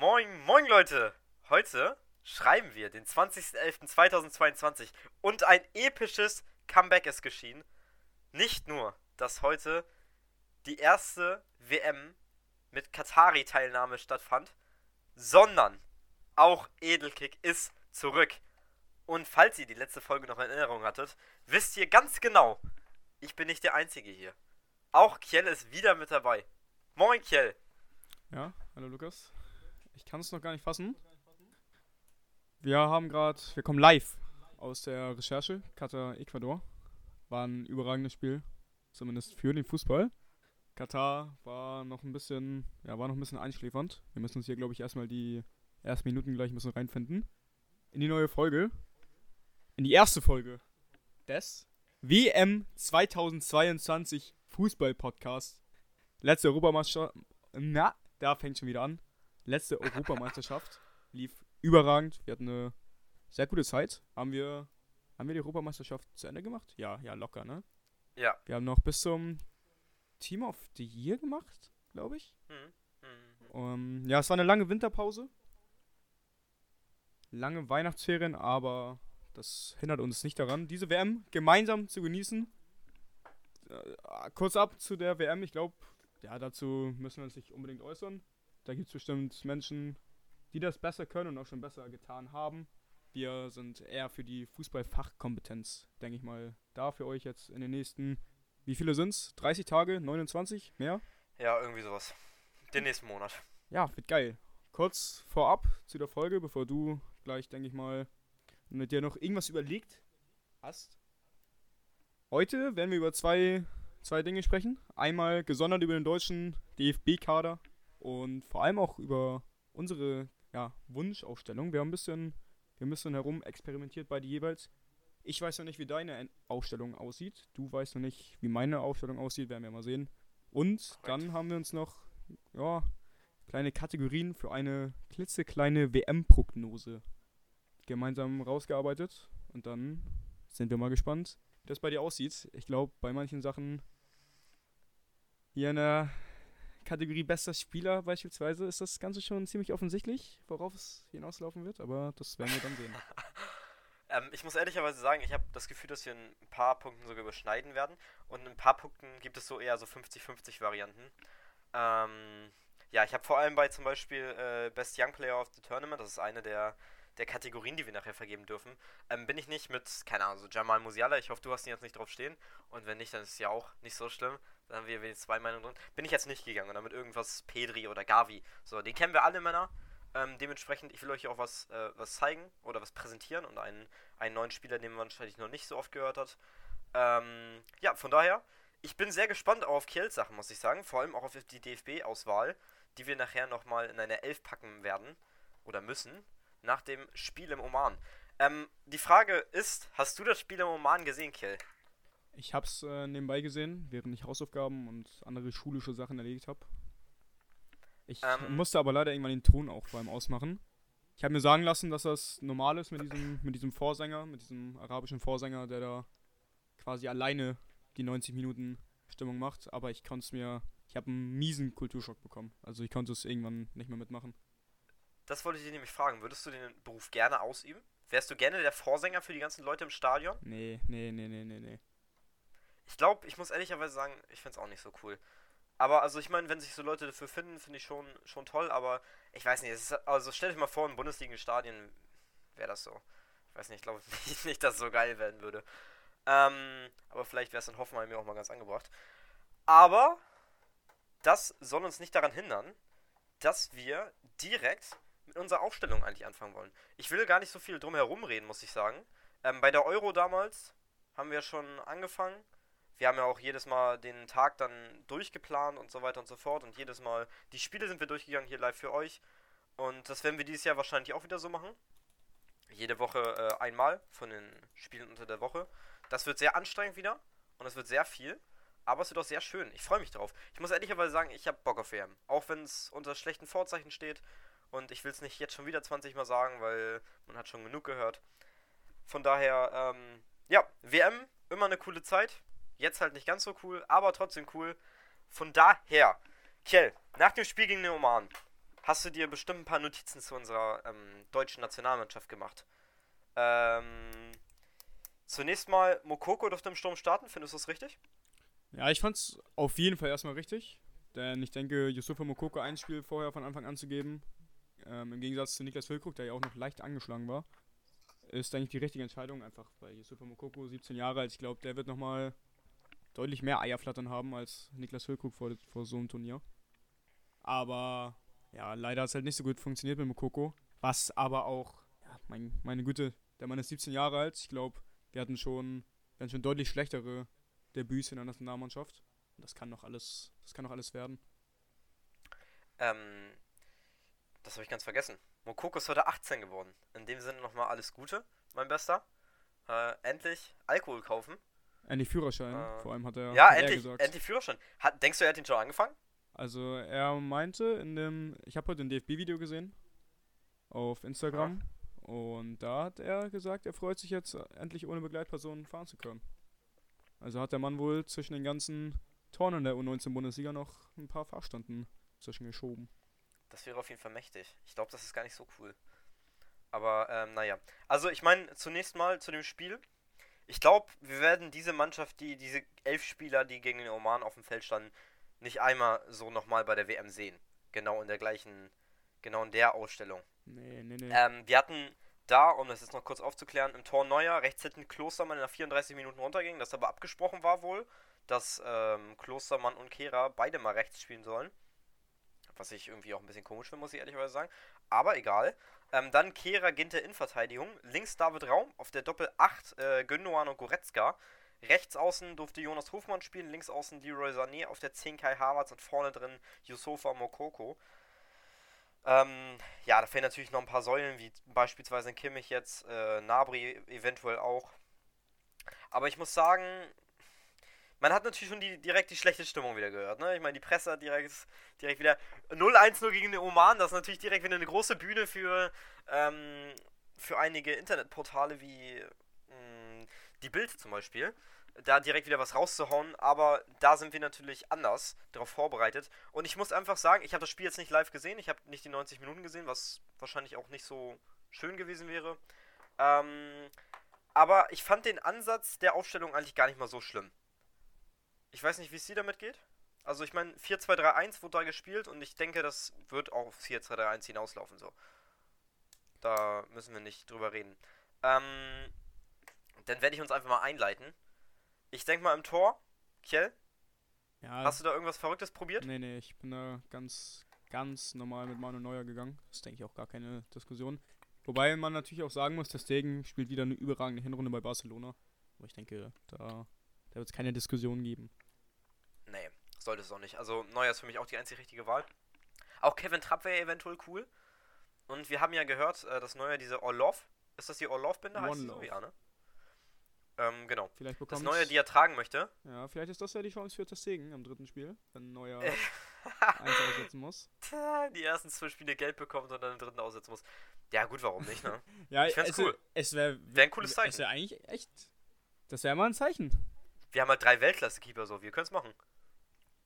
Moin, moin Leute! Heute schreiben wir den 20.11.2022 und ein episches Comeback ist geschehen. Nicht nur, dass heute die erste WM mit Katari-Teilnahme stattfand, sondern auch Edelkick ist zurück. Und falls ihr die letzte Folge noch in Erinnerung hattet, wisst ihr ganz genau, ich bin nicht der Einzige hier. Auch Kjell ist wieder mit dabei. Moin Kjell! Ja, hallo Lukas. Ich kann es noch gar nicht fassen. Wir haben gerade, wir kommen live aus der Recherche, Katar, Ecuador. War ein überragendes Spiel, zumindest für den Fußball. Katar war noch ein bisschen, ja, war noch ein bisschen einschläfernd. Wir müssen uns hier, glaube ich, erstmal die ersten Minuten gleich ein bisschen reinfinden. In die neue Folge. In die erste Folge des WM 2022 Fußball-Podcast. Letzte Europameisterschaft. Na, da fängt schon wieder an letzte Europameisterschaft lief überragend. Wir hatten eine sehr gute Zeit. Haben wir, haben wir die Europameisterschaft zu Ende gemacht? Ja, ja, locker, ne? Ja. Wir haben noch bis zum Team of the Year gemacht, glaube ich. Mhm. Mhm. Um, ja, es war eine lange Winterpause. Lange Weihnachtsferien, aber das hindert uns nicht daran, diese WM gemeinsam zu genießen. Äh, kurz ab zu der WM, ich glaube, ja, dazu müssen wir uns nicht unbedingt äußern. Da gibt es bestimmt Menschen, die das besser können und auch schon besser getan haben. Wir sind eher für die Fußballfachkompetenz, denke ich mal, da für euch jetzt in den nächsten, wie viele sind es? 30 Tage? 29? Mehr? Ja, irgendwie sowas. Den nächsten Monat. Ja, wird geil. Kurz vorab zu der Folge, bevor du gleich, denke ich mal, mit dir noch irgendwas überlegt hast. Heute werden wir über zwei, zwei Dinge sprechen. Einmal gesondert über den deutschen DFB-Kader und vor allem auch über unsere ja, Wunschaufstellung. Wir haben ein bisschen, wir haben ein bisschen herum experimentiert beide jeweils. Ich weiß noch nicht, wie deine Ausstellung aussieht. Du weißt noch nicht, wie meine Ausstellung aussieht, werden wir mal sehen. Und dann haben wir uns noch ja, kleine Kategorien für eine klitzekleine WM-Prognose gemeinsam rausgearbeitet. Und dann sind wir mal gespannt, wie das bei dir aussieht. Ich glaube, bei manchen Sachen hier in der Kategorie bester Spieler beispielsweise ist das Ganze schon ziemlich offensichtlich, worauf es hinauslaufen wird, aber das werden wir dann sehen. ähm, ich muss ehrlicherweise sagen, ich habe das Gefühl, dass wir in ein paar Punkten sogar überschneiden werden und in ein paar Punkten gibt es so eher so 50-50 Varianten. Ähm, ja, ich habe vor allem bei zum Beispiel äh, Best Young Player of the Tournament, das ist eine der, der Kategorien, die wir nachher vergeben dürfen, ähm, bin ich nicht mit, keine Ahnung, so Jamal Musiala, ich hoffe, du hast ihn jetzt nicht drauf stehen und wenn nicht, dann ist es ja auch nicht so schlimm. Dann haben wir jetzt zwei Meinungen drin. Bin ich jetzt nicht gegangen. Damit irgendwas Pedri oder Gavi. So, den kennen wir alle Männer. Ähm, dementsprechend, ich will euch auch was, äh, was zeigen oder was präsentieren und einen, einen neuen Spieler, den man wahrscheinlich noch nicht so oft gehört hat. Ähm, ja, von daher, ich bin sehr gespannt auf Kiels Sachen, muss ich sagen. Vor allem auch auf die DFB-Auswahl, die wir nachher nochmal in eine Elf packen werden oder müssen, nach dem Spiel im Oman. Ähm, die Frage ist, hast du das Spiel im Oman gesehen, Kiel? Ich hab's äh, nebenbei gesehen, während ich Hausaufgaben und andere schulische Sachen erledigt habe. Ich ähm, musste aber leider irgendwann den Ton auch beim Ausmachen. Ich habe mir sagen lassen, dass das normal ist mit diesem, mit diesem Vorsänger, mit diesem arabischen Vorsänger, der da quasi alleine die 90 Minuten Stimmung macht. Aber ich konnte es mir, ich habe einen miesen Kulturschock bekommen. Also ich konnte es irgendwann nicht mehr mitmachen. Das wollte ich dir nämlich fragen. Würdest du den Beruf gerne ausüben? Wärst du gerne der Vorsänger für die ganzen Leute im Stadion? Nee, nee, nee, nee, nee, nee. Ich glaube, ich muss ehrlicherweise sagen, ich finde es auch nicht so cool. Aber also ich meine, wenn sich so Leute dafür finden, finde ich schon, schon toll, aber ich weiß nicht, ist, also stell dich mal vor, in Bundesliga-Stadien wäre das so. Ich weiß nicht, ich glaube nicht, nicht, dass es so geil werden würde. Ähm, aber vielleicht wäre es in Hoffenheim mir auch mal ganz angebracht. Aber das soll uns nicht daran hindern, dass wir direkt mit unserer Aufstellung eigentlich anfangen wollen. Ich will gar nicht so viel drum herum reden, muss ich sagen. Ähm, bei der Euro damals haben wir schon angefangen wir haben ja auch jedes Mal den Tag dann durchgeplant und so weiter und so fort. Und jedes Mal die Spiele sind wir durchgegangen hier live für euch. Und das werden wir dieses Jahr wahrscheinlich auch wieder so machen. Jede Woche äh, einmal von den Spielen unter der Woche. Das wird sehr anstrengend wieder und es wird sehr viel. Aber es wird auch sehr schön. Ich freue mich drauf. Ich muss ehrlicherweise sagen, ich habe Bock auf WM. Auch wenn es unter schlechten Vorzeichen steht. Und ich will es nicht jetzt schon wieder 20 Mal sagen, weil man hat schon genug gehört. Von daher, ähm, ja, WM, immer eine coole Zeit. Jetzt halt nicht ganz so cool, aber trotzdem cool. Von daher, Kjell, nach dem Spiel gegen den Oman, hast du dir bestimmt ein paar Notizen zu unserer ähm, deutschen Nationalmannschaft gemacht. Ähm, zunächst mal, Mokoko durfte im Sturm starten, findest du das richtig? Ja, ich fand's auf jeden Fall erstmal richtig. Denn ich denke, Yusufa Mokoko ein Spiel vorher von Anfang an zu geben, ähm, im Gegensatz zu Niklas Füllkrug, der ja auch noch leicht angeschlagen war, ist eigentlich die richtige Entscheidung. Einfach bei Yusufa Mokoko, 17 Jahre alt, ich glaube, der wird nochmal deutlich mehr Eierflattern haben als Niklas Füllkrug vor, vor so einem Turnier. Aber ja, leider hat es halt nicht so gut funktioniert mit Mokoko. Was aber auch, ja, mein, meine Güte, der Mann ist 17 Jahre alt. Ich glaube, wir hatten schon, wir hatten schon deutlich schlechtere Debüts in der Nationalmannschaft. Und das kann noch alles, das kann noch alles werden. Ähm, das habe ich ganz vergessen. Mokoko ist heute 18 geworden. In dem Sinne nochmal alles Gute, mein Bester. Äh, endlich Alkohol kaufen. Endlich Führerschein, Äh, vor allem hat er, Ja, hat er endlich, gesagt. endlich Führerschein. Hat, denkst du, er hat ihn schon angefangen? Also er meinte in dem, ich habe heute ein DFB-Video gesehen auf Instagram und da hat er gesagt, er freut sich jetzt endlich ohne Begleitperson fahren zu können. Also hat der Mann wohl zwischen den ganzen Toren in der U19-Bundesliga noch ein paar Fahrstunden zwischen geschoben. Das wäre auf jeden Fall mächtig. Ich glaube, das ist gar nicht so cool. Aber, ähm, naja. Also, ich meine, zunächst mal zu dem Spiel. Ich glaube, wir werden diese Mannschaft, die, diese elf Spieler, die gegen den Oman auf dem Feld standen, nicht einmal so nochmal bei der WM sehen. Genau in der gleichen, genau in der Ausstellung. Nee, nee, nee. Ähm, wir hatten da, um das jetzt noch kurz aufzuklären, im Tor Neuer rechts hinten Klostermann in der 34 Minuten runterging, das aber abgesprochen war wohl, dass ähm, Klostermann und Kehra beide mal rechts spielen sollen. Was ich irgendwie auch ein bisschen komisch finde, muss ich ehrlicherweise sagen. Aber egal. Ähm, dann Kehra Ginter in Verteidigung. Links David Raum, auf der Doppel 8 äh, Gündogan und Goretzka. Rechts außen durfte Jonas Hofmann spielen, links außen Leroy Sané, auf der 10 Kai Havertz und vorne drin Yusufa Mokoko. Ähm, ja, da fehlen natürlich noch ein paar Säulen, wie beispielsweise Kimmich jetzt, äh, Nabri eventuell auch. Aber ich muss sagen, man hat natürlich schon die, direkt die schlechte Stimmung wieder gehört. Ne? Ich meine, die Presse hat direkt, direkt wieder 0-1-0 gegen den Oman. Das ist natürlich direkt wieder eine große Bühne für, ähm, für einige Internetportale wie mh, die Bild zum Beispiel. Da direkt wieder was rauszuhauen, aber da sind wir natürlich anders darauf vorbereitet. Und ich muss einfach sagen, ich habe das Spiel jetzt nicht live gesehen, ich habe nicht die 90 Minuten gesehen, was wahrscheinlich auch nicht so schön gewesen wäre. Ähm, aber ich fand den Ansatz der Aufstellung eigentlich gar nicht mal so schlimm. Ich weiß nicht, wie es dir damit geht. Also ich meine, 4-2-3-1 wurde da gespielt und ich denke, das wird auch auf 4-2-3-1 hinauslaufen so. Da müssen wir nicht drüber reden. Ähm, dann werde ich uns einfach mal einleiten. Ich denke mal im Tor, Kjell, Ja, hast du da irgendwas Verrücktes probiert? nee, nee, ich bin da ganz, ganz normal mit Manuel Neuer gegangen. Das denke ich, auch gar keine Diskussion. Wobei man natürlich auch sagen muss, der Stegen spielt wieder eine überragende Hinrunde bei Barcelona. Aber ich denke, da, da wird es keine Diskussion geben. Sollte es auch nicht. Also Neuer ist für mich auch die einzig richtige Wahl. Auch Kevin Trapp wäre eventuell cool. Und wir haben ja gehört, äh, dass Neuer diese Orlov, ist das die Orlov-Binde? Heißt Love. Ja, ne? Ähm, genau. Vielleicht Das Neue, die er tragen möchte. Ja, vielleicht ist das ja die Chance für Testegen am dritten Spiel, wenn Neuer eins aussetzen muss. die ersten zwei Spiele Geld bekommt und dann im dritten aussetzen muss. Ja, gut, warum nicht, ne? Ja, Ich fänd's es, cool. Es wäre Wär ein cooles Es Zeichen. wäre eigentlich echt. Das wäre mal ein Zeichen. Wir haben halt drei Weltklasse-Keeper so, wir können es machen.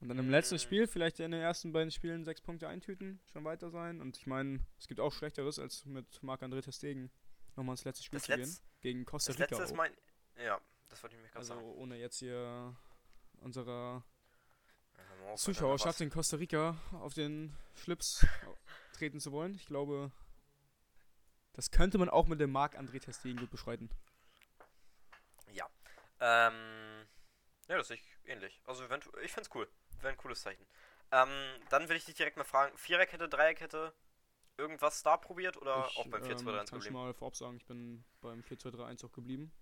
Und dann im letzten. Spiel vielleicht in den ersten beiden Spielen sechs Punkte eintüten, schon weiter sein. Und ich meine, es gibt auch Schlechteres, als mit Marc-André Testegen nochmal ins letzte Spiel Das zu gehen. Gegen Costa Das Rica. letzte ist mein. Ja, das wollte ich mir gerade also sagen. ohne jetzt hier unserer Ja, Zuschauerschaft in Costa Rica auf den Schlips treten zu wollen. Ich glaube, das könnte man auch mit dem Marc-André Testegen gut beschreiten. Ja. Ähm. Ja, das ich ähnlich. Also, ich find's cool. Wäre ein cooles Zeichen. Ähm, dann will ich dich direkt mal fragen: Viererkette, Dreierkette, irgendwas da probiert oder ich, auch beim 4-2-3-1 ähm, kann schon geblieben? mal vorab sagen, ich bin beim 4-2-3-1 auch geblieben.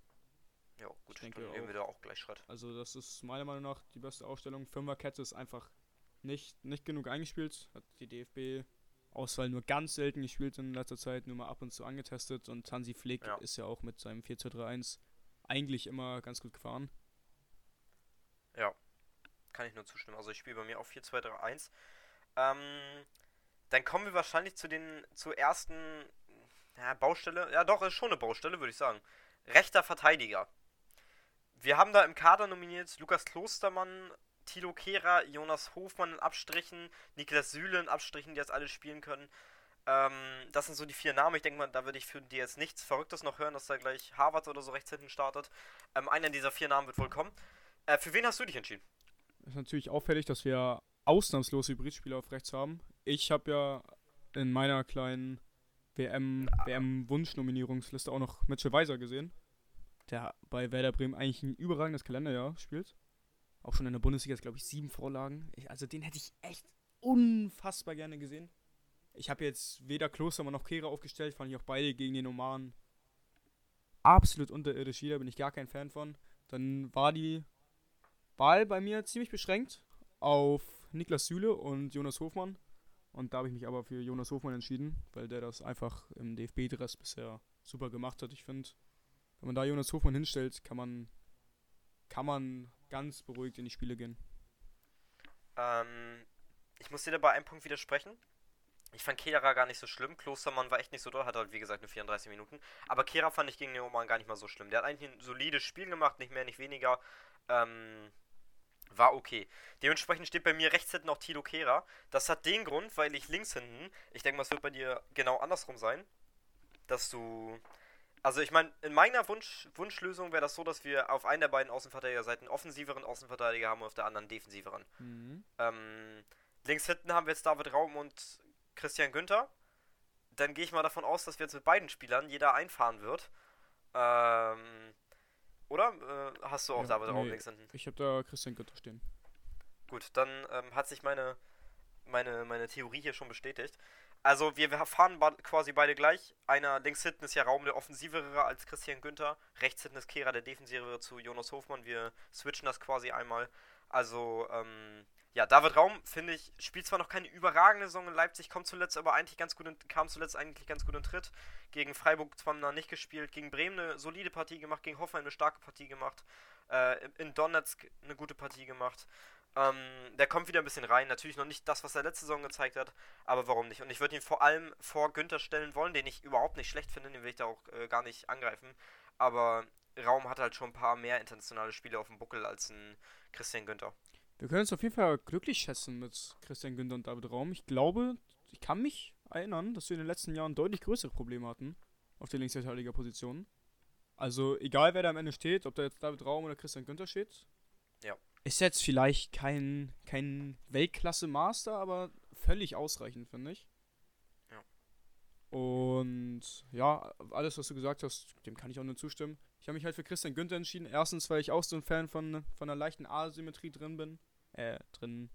Ja, gut, ich denke dann nehmen auch. wir da auch gleich Schritt. Also das ist meiner Meinung nach die beste Ausstellung. Fünferkette ist einfach nicht, nicht genug eingespielt. Hat die DFB-Auswahl nur ganz selten gespielt in letzter Zeit, nur mal ab und zu angetestet. Und Hansi Flick Ja. ist ja auch mit seinem 4-2-3-1 eigentlich immer ganz gut gefahren. Kann ich nur zustimmen. Also, ich spiele bei mir auch 4-2-3-1. Ähm, dann kommen wir wahrscheinlich zu den zur ersten ja, Baustelle. Ja, doch, ist schon eine Baustelle, würde ich sagen. Rechter Verteidiger. Wir haben da im Kader nominiert Lukas Klostermann, Tilo Kehrer, Jonas Hofmann in Abstrichen, Niklas Süle in Abstrichen, die jetzt alle spielen können. Ähm, das sind so die vier Namen. Ich denke mal, da würde ich für dir jetzt nichts Verrücktes noch hören, dass da gleich Harvard oder so rechts hinten startet. Ähm, einer dieser vier Namen wird wohl kommen. Äh, für wen hast du dich entschieden? Ist natürlich auffällig, dass wir ausnahmslos Hybridspieler auf rechts haben. Ich habe ja in meiner kleinen WM, WM-Wunschnominierungsliste auch noch Mitchell Weiser gesehen, der bei Werder Bremen eigentlich ein überragendes Kalenderjahr spielt. Auch schon in der Bundesliga ist, glaube ich, sieben Vorlagen. Ich, also den hätte ich echt unfassbar gerne gesehen. Ich habe jetzt weder Klostermann noch Kehre aufgestellt, fand ich auch beide gegen den Oman absolut unterirdisch wieder, bin ich gar kein Fan von. Dann war die Wahl bei mir ziemlich beschränkt auf Niklas Süle und Jonas Hofmann. Und da habe ich mich aber für Jonas Hofmann entschieden, weil der das einfach im DFB-Dress bisher super gemacht hat. Ich finde, wenn man da Jonas Hofmann hinstellt, kann man, kann man ganz beruhigt in die Spiele gehen. Ähm, ich muss dir dabei einen Punkt widersprechen. Ich fand Kehra gar nicht so schlimm. Klostermann war echt nicht so doll, hat halt wie gesagt nur 34 Minuten. Aber Kehra fand ich gegen den Oman gar nicht mal so schlimm. Der hat eigentlich ein solides Spiel gemacht, nicht mehr, nicht weniger. Ähm, war okay. Dementsprechend steht bei mir rechts hinten auch Tilo Kehra. Das hat den Grund, weil ich links hinten, ich denke mal, es wird bei dir genau andersrum sein, dass du. Also ich meine, in meiner Wunsch, Wunschlösung wäre das so, dass wir auf einen der beiden Außenverteidigerseiten offensiveren Außenverteidiger haben und auf der anderen defensiveren. Mhm. Ähm, links hinten haben wir jetzt David Raum und Christian Günther. Dann gehe ich mal davon aus, dass wir jetzt mit beiden Spielern jeder einfahren wird. Ähm, oder? Äh, hast du auch ja, David nee, Raum links hinten? Ich habe da Christian Günther stehen. Gut, dann ähm, hat sich meine, meine, meine Theorie hier schon bestätigt. Also wir, fahren quasi beide gleich. Einer links hinten ist ja Raum der offensivere als Christian Günther. Rechts hinten ist Kehra der defensivere zu Jonas Hofmann. Wir switchen das quasi einmal. Also, ähm, ja, David Raum, finde ich, spielt zwar noch keine überragende Saison in Leipzig, kommt zuletzt aber eigentlich ganz gut in, kam zuletzt eigentlich ganz gut in Tritt. Gegen Freiburg zwar noch nicht gespielt, gegen Bremen eine solide Partie gemacht, gegen Hoffenheim eine starke Partie gemacht, äh, in Donetsk eine gute Partie gemacht. Ähm, der kommt wieder ein bisschen rein. Natürlich noch nicht das, was er letzte Saison gezeigt hat, aber warum nicht? Und ich würde ihn vor allem vor Günther stellen wollen, den ich überhaupt nicht schlecht finde, den will ich da auch äh, gar nicht angreifen. Aber Raum hat halt schon ein paar mehr internationale Spiele auf dem Buckel als ein Christian Günther. Wir können uns auf jeden Fall glücklich schätzen mit Christian Günther und David Raum. Ich glaube, ich kann mich erinnern, dass wir in den letzten Jahren deutlich größere Probleme hatten auf der Linksverteidiger-Position. Also egal, wer da am Ende steht, ob da jetzt David Raum oder Christian Günther steht. Ja. Ist jetzt vielleicht kein, kein Weltklasse-Master, aber völlig ausreichend, finde ich. Ja. Und ja, alles, was du gesagt hast, dem kann ich auch nur zustimmen. Ich habe mich halt für Christian Günther entschieden. Erstens, weil ich auch so ein Fan von, von einer leichten Asymmetrie drin bin äh, drin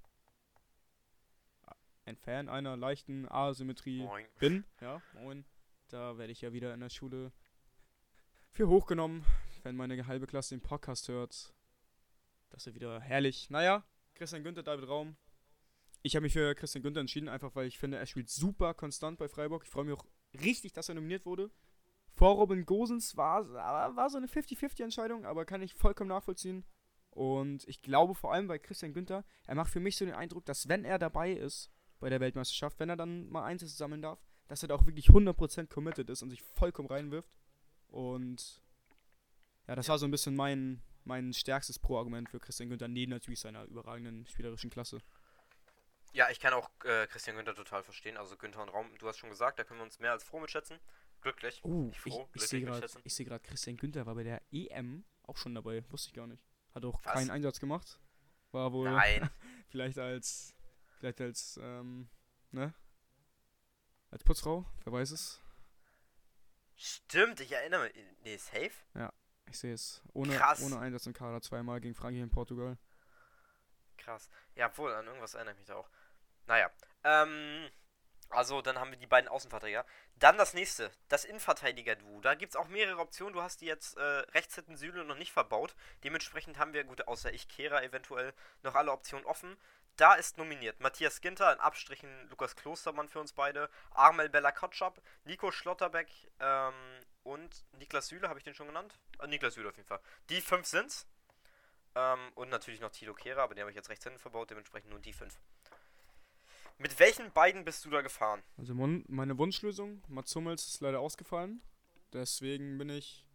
ein Fan einer leichten Asymmetrie moin. bin. Ja, moin. Da werde ich ja wieder in der Schule für hochgenommen, wenn meine halbe Klasse den Podcast hört. Das ist wieder herrlich. Naja, Christian Günther, David Raum. Ich habe mich für Christian Günther entschieden, einfach weil ich finde, er spielt super konstant bei Freiburg. Ich freue mich auch richtig, dass er nominiert wurde. Vor Robin Gosens war, war so eine 50-50-Entscheidung, aber kann ich vollkommen nachvollziehen. Und ich glaube vor allem bei Christian Günther, er macht für mich so den Eindruck, dass wenn er dabei ist bei der Weltmeisterschaft, wenn er dann mal Einsätze sammeln darf, dass er da auch wirklich 100% committed ist und sich vollkommen reinwirft. Und ja, das war so ein bisschen mein, mein stärkstes Pro-Argument für Christian Günther, neben natürlich seiner überragenden spielerischen Klasse. Ja, ich kann auch äh, Christian Günther total verstehen. Also Günther und Raum, du hast schon gesagt, da können wir uns mehr als froh mitschätzen. Glücklich. Oh, froh, ich, ich sehe gerade seh Christian Günther war bei der EM auch schon dabei. Wusste ich gar nicht. Hat auch Was? keinen Einsatz gemacht. War wohl Nein. vielleicht als vielleicht als ähm, ne? Als Putzfrau, wer weiß es. Stimmt, ich erinnere mich. Nee, safe? Ja, ich sehe es. Ohne, Krass. ohne Einsatz im Kader zweimal gegen Frankreich und Portugal. Krass. Ja, wohl, an irgendwas erinnere ich mich da auch. Naja. Ähm, also, dann haben wir die beiden Außenverteidiger. Dann das nächste, das Innenverteidiger-Duo. Da gibt es auch mehrere Optionen. Du hast die jetzt äh, rechts hinten Süle noch nicht verbaut. Dementsprechend haben wir, gut, außer ich, Kehrer eventuell, noch alle Optionen offen. Da ist nominiert Matthias Ginter, in Abstrichen Lukas Klostermann für uns beide, Armel Bella Kotschap, Nico Schlotterbeck ähm, und Niklas Süle, habe ich den schon genannt? Äh, Niklas Süle auf jeden Fall. Die fünf sind's. Ähm, und natürlich noch Tilo Kehrer, aber den habe ich jetzt rechts hinten verbaut, dementsprechend nur die fünf. Mit welchen beiden bist du da gefahren? Also meine Wunschlösung, Mats Hummels ist leider ausgefallen. Deswegen bin ich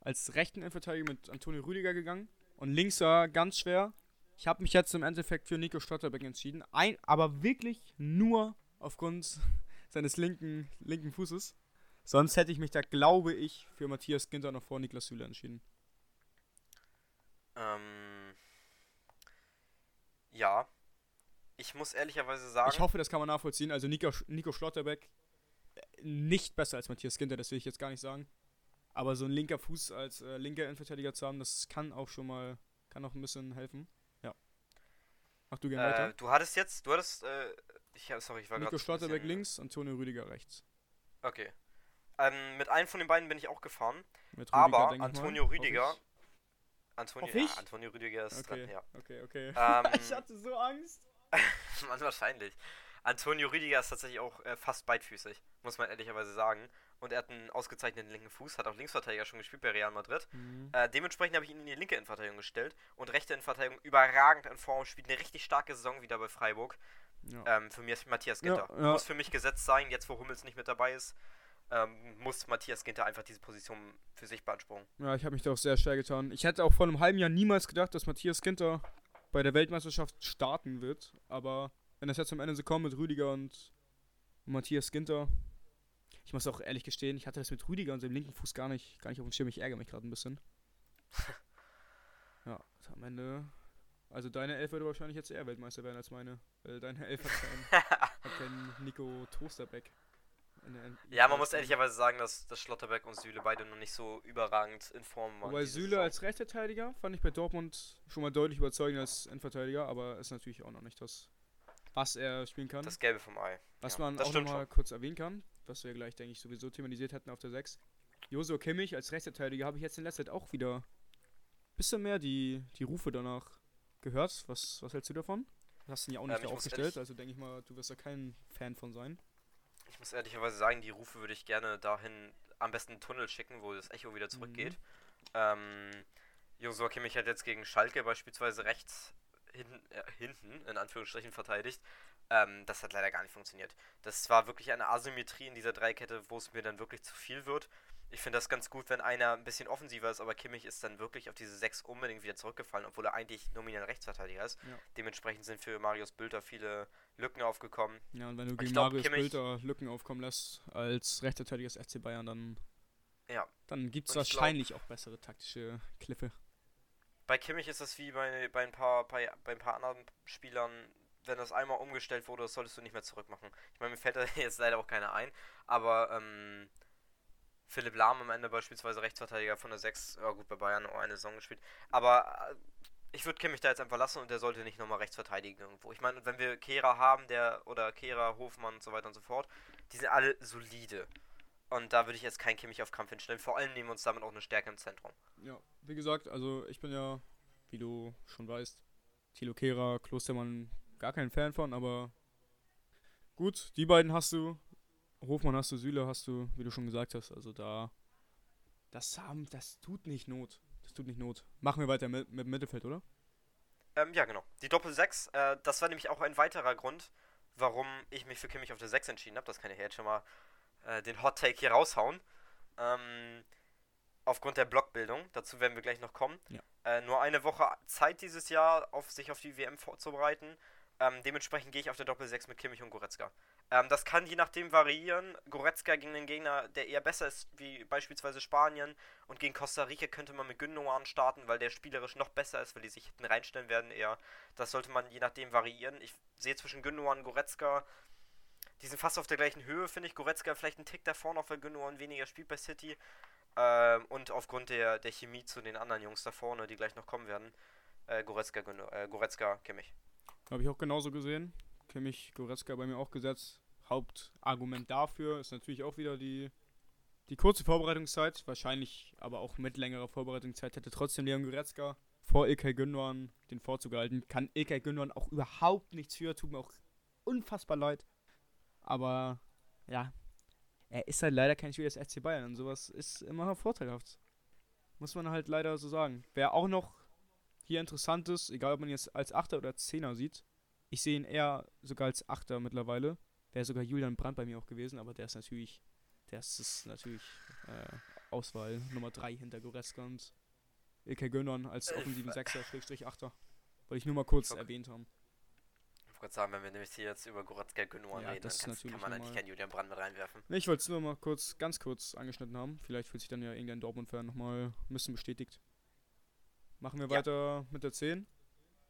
als rechten Innenverteidiger mit Antonio Rüdiger gegangen. Und links war ganz schwer. Ich habe mich jetzt im Endeffekt für Nico Schlotterbeck entschieden. Ein, aber wirklich nur aufgrund seines linken, linken Fußes. Sonst hätte ich mich da, glaube ich, für Matthias Ginter noch vor Niklas Süle entschieden. Ähm, ja. Ich muss ehrlicherweise sagen. Ich hoffe, das kann man nachvollziehen. Also Nico, Nico Schlotterbeck äh, nicht besser als Matthias Ginter, das will ich jetzt gar nicht sagen. Aber so ein linker Fuß als äh, linker Innenverteidiger zu haben, das kann auch schon mal, kann auch ein bisschen helfen. Ja. Mach du gerne äh, weiter. Du hattest jetzt, du hattest, äh, ich, sorry, ich war Nico Schlotterbeck links, Antonio Rüdiger rechts. Okay. Ähm, mit einem von den beiden bin ich auch gefahren. Rüdiger, aber Antonio mal, Rüdiger. Antonio, ja, Antonio Rüdiger ist okay. dran, ja. Okay, okay. Ähm, ich hatte so Angst. Man, wahrscheinlich. Antonio Rüdiger ist tatsächlich auch äh, fast beidfüßig, muss man ehrlicherweise sagen. Und er hat einen ausgezeichneten linken Fuß, hat auch Linksverteidiger schon gespielt bei Real Madrid. Mhm. Äh, dementsprechend habe ich ihn in die linke Innenverteidigung gestellt und rechte Innenverteidigung überragend in Form, spielt eine richtig starke Saison wieder bei Freiburg. Ja. Ähm, für mich ist Matthias Ginter. Ja, ja. Muss für mich gesetzt sein, jetzt wo Hummels nicht mit dabei ist. Ähm, muss Matthias Ginter einfach diese Position für sich beanspruchen. Ja, ich habe mich da auch sehr schwer getan. Ich hätte auch vor einem halben Jahr niemals gedacht, dass Matthias Ginter bei der Weltmeisterschaft starten wird. Aber wenn das jetzt am Ende so kommt mit Rüdiger und Matthias Ginter, ich muss auch ehrlich gestehen, ich hatte das mit Rüdiger und seinem linken Fuß gar nicht, gar nicht auf dem Schirm. Ich ärgere mich gerade ein bisschen. ja, am Ende. Also deine Elf würde wahrscheinlich jetzt eher Weltmeister werden als meine. Weil deine Elf hat keinen, hat keinen Nico Toasterbeck. Ja, man muss ehrlicherweise sagen, dass, dass Schlotterbeck und Süle beide noch nicht so überragend in Form waren. Wobei Süle als Rechtsverteidiger fand ich bei Dortmund schon mal deutlich überzeugender als Endverteidiger, aber ist natürlich auch noch nicht das, was er spielen kann. Das Gelbe vom Ei. Was ja, man auch noch mal kurz erwähnen kann, was wir gleich, denke ich, sowieso thematisiert hätten auf der 6. Joso Kimmich als Rechtsverteidiger habe ich jetzt in letzter Zeit auch wieder ein bisschen mehr die, die Rufe danach gehört. Was, was hältst du davon? Du hast ihn ja auch nicht ähm, aufgestellt, also denke ich mal, du wirst da kein Fan von sein. Ich muss ehrlicherweise sagen, die Rufe würde ich gerne dahin am besten einen Tunnel schicken, wo das Echo wieder zurückgeht. Mhm. Ähm, Joshua Kimmich hat jetzt gegen Schalke beispielsweise rechts hinten, äh, hinten in Anführungsstrichen verteidigt. Ähm, das hat leider gar nicht funktioniert. Das war wirklich eine Asymmetrie in dieser Dreikette, wo es mir dann wirklich zu viel wird. Ich finde das ganz gut, wenn einer ein bisschen offensiver ist, aber Kimmich ist dann wirklich auf diese 6 unbedingt wieder zurückgefallen, obwohl er eigentlich nominell Rechtsverteidiger ist. Ja. Dementsprechend sind für Marius Bülter viele Lücken aufgekommen. Ja, und wenn du gegen glaub, Marius Kimmich Bülter Lücken aufkommen lässt als Rechtsverteidiger des FC Bayern, dann, ja. dann gibt es wahrscheinlich glaub, auch bessere taktische Kliffe. Bei Kimmich ist das wie bei, bei, ein paar, bei, bei ein paar anderen Spielern, wenn das einmal umgestellt wurde, das solltest du nicht mehr zurückmachen. Ich meine, mir fällt da jetzt leider auch keiner ein, aber ähm, Philipp Lahm am Ende beispielsweise Rechtsverteidiger von der 6, ja gut, bei Bayern auch eine Saison gespielt. Aber äh, ich würde Kimmich da jetzt einfach lassen und der sollte nicht nochmal rechts verteidigen irgendwo. Ich meine, wenn wir Kehra haben, der, oder Kehra, Hofmann und so weiter und so fort, die sind alle solide. Und da würde ich jetzt kein Kimmich auf Kampf hinstellen. Vor allem nehmen wir uns damit auch eine Stärke im Zentrum. Ja, wie gesagt, also ich bin ja, wie du schon weißt, Thilo Kehra, Klostermann gar kein Fan von, aber gut, die beiden hast du. Hofmann hast du, Süle hast du, wie du schon gesagt hast. Also da. Das haben, das tut nicht Not. Das tut nicht Not. Machen wir weiter mit, mit dem Mittelfeld, oder? Ähm, ja, genau. Die Doppel 6, äh, das war nämlich auch ein weiterer Grund, warum ich mich für Kimmich auf der 6 entschieden habe. Das kann ich jetzt schon mal äh, den Hot Take hier raushauen. Ähm, aufgrund der Blockbildung, dazu werden wir gleich noch kommen. Ja. Äh, nur eine Woche Zeit dieses Jahr, auf sich auf die WM vorzubereiten. Ähm, dementsprechend gehe ich auf der Doppel 6 mit Kimmich und Goretzka. Ähm, das kann je nachdem variieren. Goretzka gegen einen Gegner, der eher besser ist, wie beispielsweise Spanien. Und gegen Costa Rica könnte man mit Gündogan starten, weil der spielerisch noch besser ist, weil die sich hinten reinstellen werden eher. Das sollte man je nachdem variieren. Ich sehe zwischen Gündogan und Goretzka, die sind fast auf der gleichen Höhe, finde ich. Goretzka vielleicht einen Tick davor noch, weil Gündogan weniger spielt bei City. Ähm, und aufgrund der, der Chemie zu den anderen Jungs da vorne, die gleich noch kommen werden, äh, Goretzka, äh, Goretzka, Kimmich. Habe ich auch genauso gesehen. Kimmich, Goretzka bei mir auch gesetzt. Hauptargument dafür ist natürlich auch wieder die, die kurze Vorbereitungszeit. Wahrscheinlich aber auch mit längerer Vorbereitungszeit hätte trotzdem Leon Goretzka vor Ilkay Gündogan den Vorzug gehalten. Kann Ilkay Gündogan auch überhaupt nichts für. Tut mir auch unfassbar leid. Aber ja, er ist halt leider kein Spieler des FC Bayern und sowas ist immer vorteilhaft. Muss man halt leider so sagen. Wer auch noch hier interessant ist, egal ob man jetzt als Achter oder Zehner sieht, ich sehe ihn eher sogar als Achter mittlerweile. Wäre sogar Julian Brandt bei mir auch gewesen, aber der ist natürlich, der ist, natürlich äh, Auswahl Nummer 3 hinter Goretzka und Ilke Gönnern als offensiven Sechser, Schrägstrich Achter. Wollte ich nur mal kurz Okay. erwähnt haben. Ich wollte gerade sagen, wenn wir nämlich hier jetzt über Goretzka Gündogan Ja, reden, dann ist kannst, kann man eigentlich keinen Julian Brandt mit reinwerfen. Ne, ich wollte es nur mal kurz, ganz kurz angeschnitten haben. Vielleicht fühlt sich dann ja irgendein Dortmund-Fan nochmal ein bisschen bestätigt. Machen wir Ja. weiter mit der 10.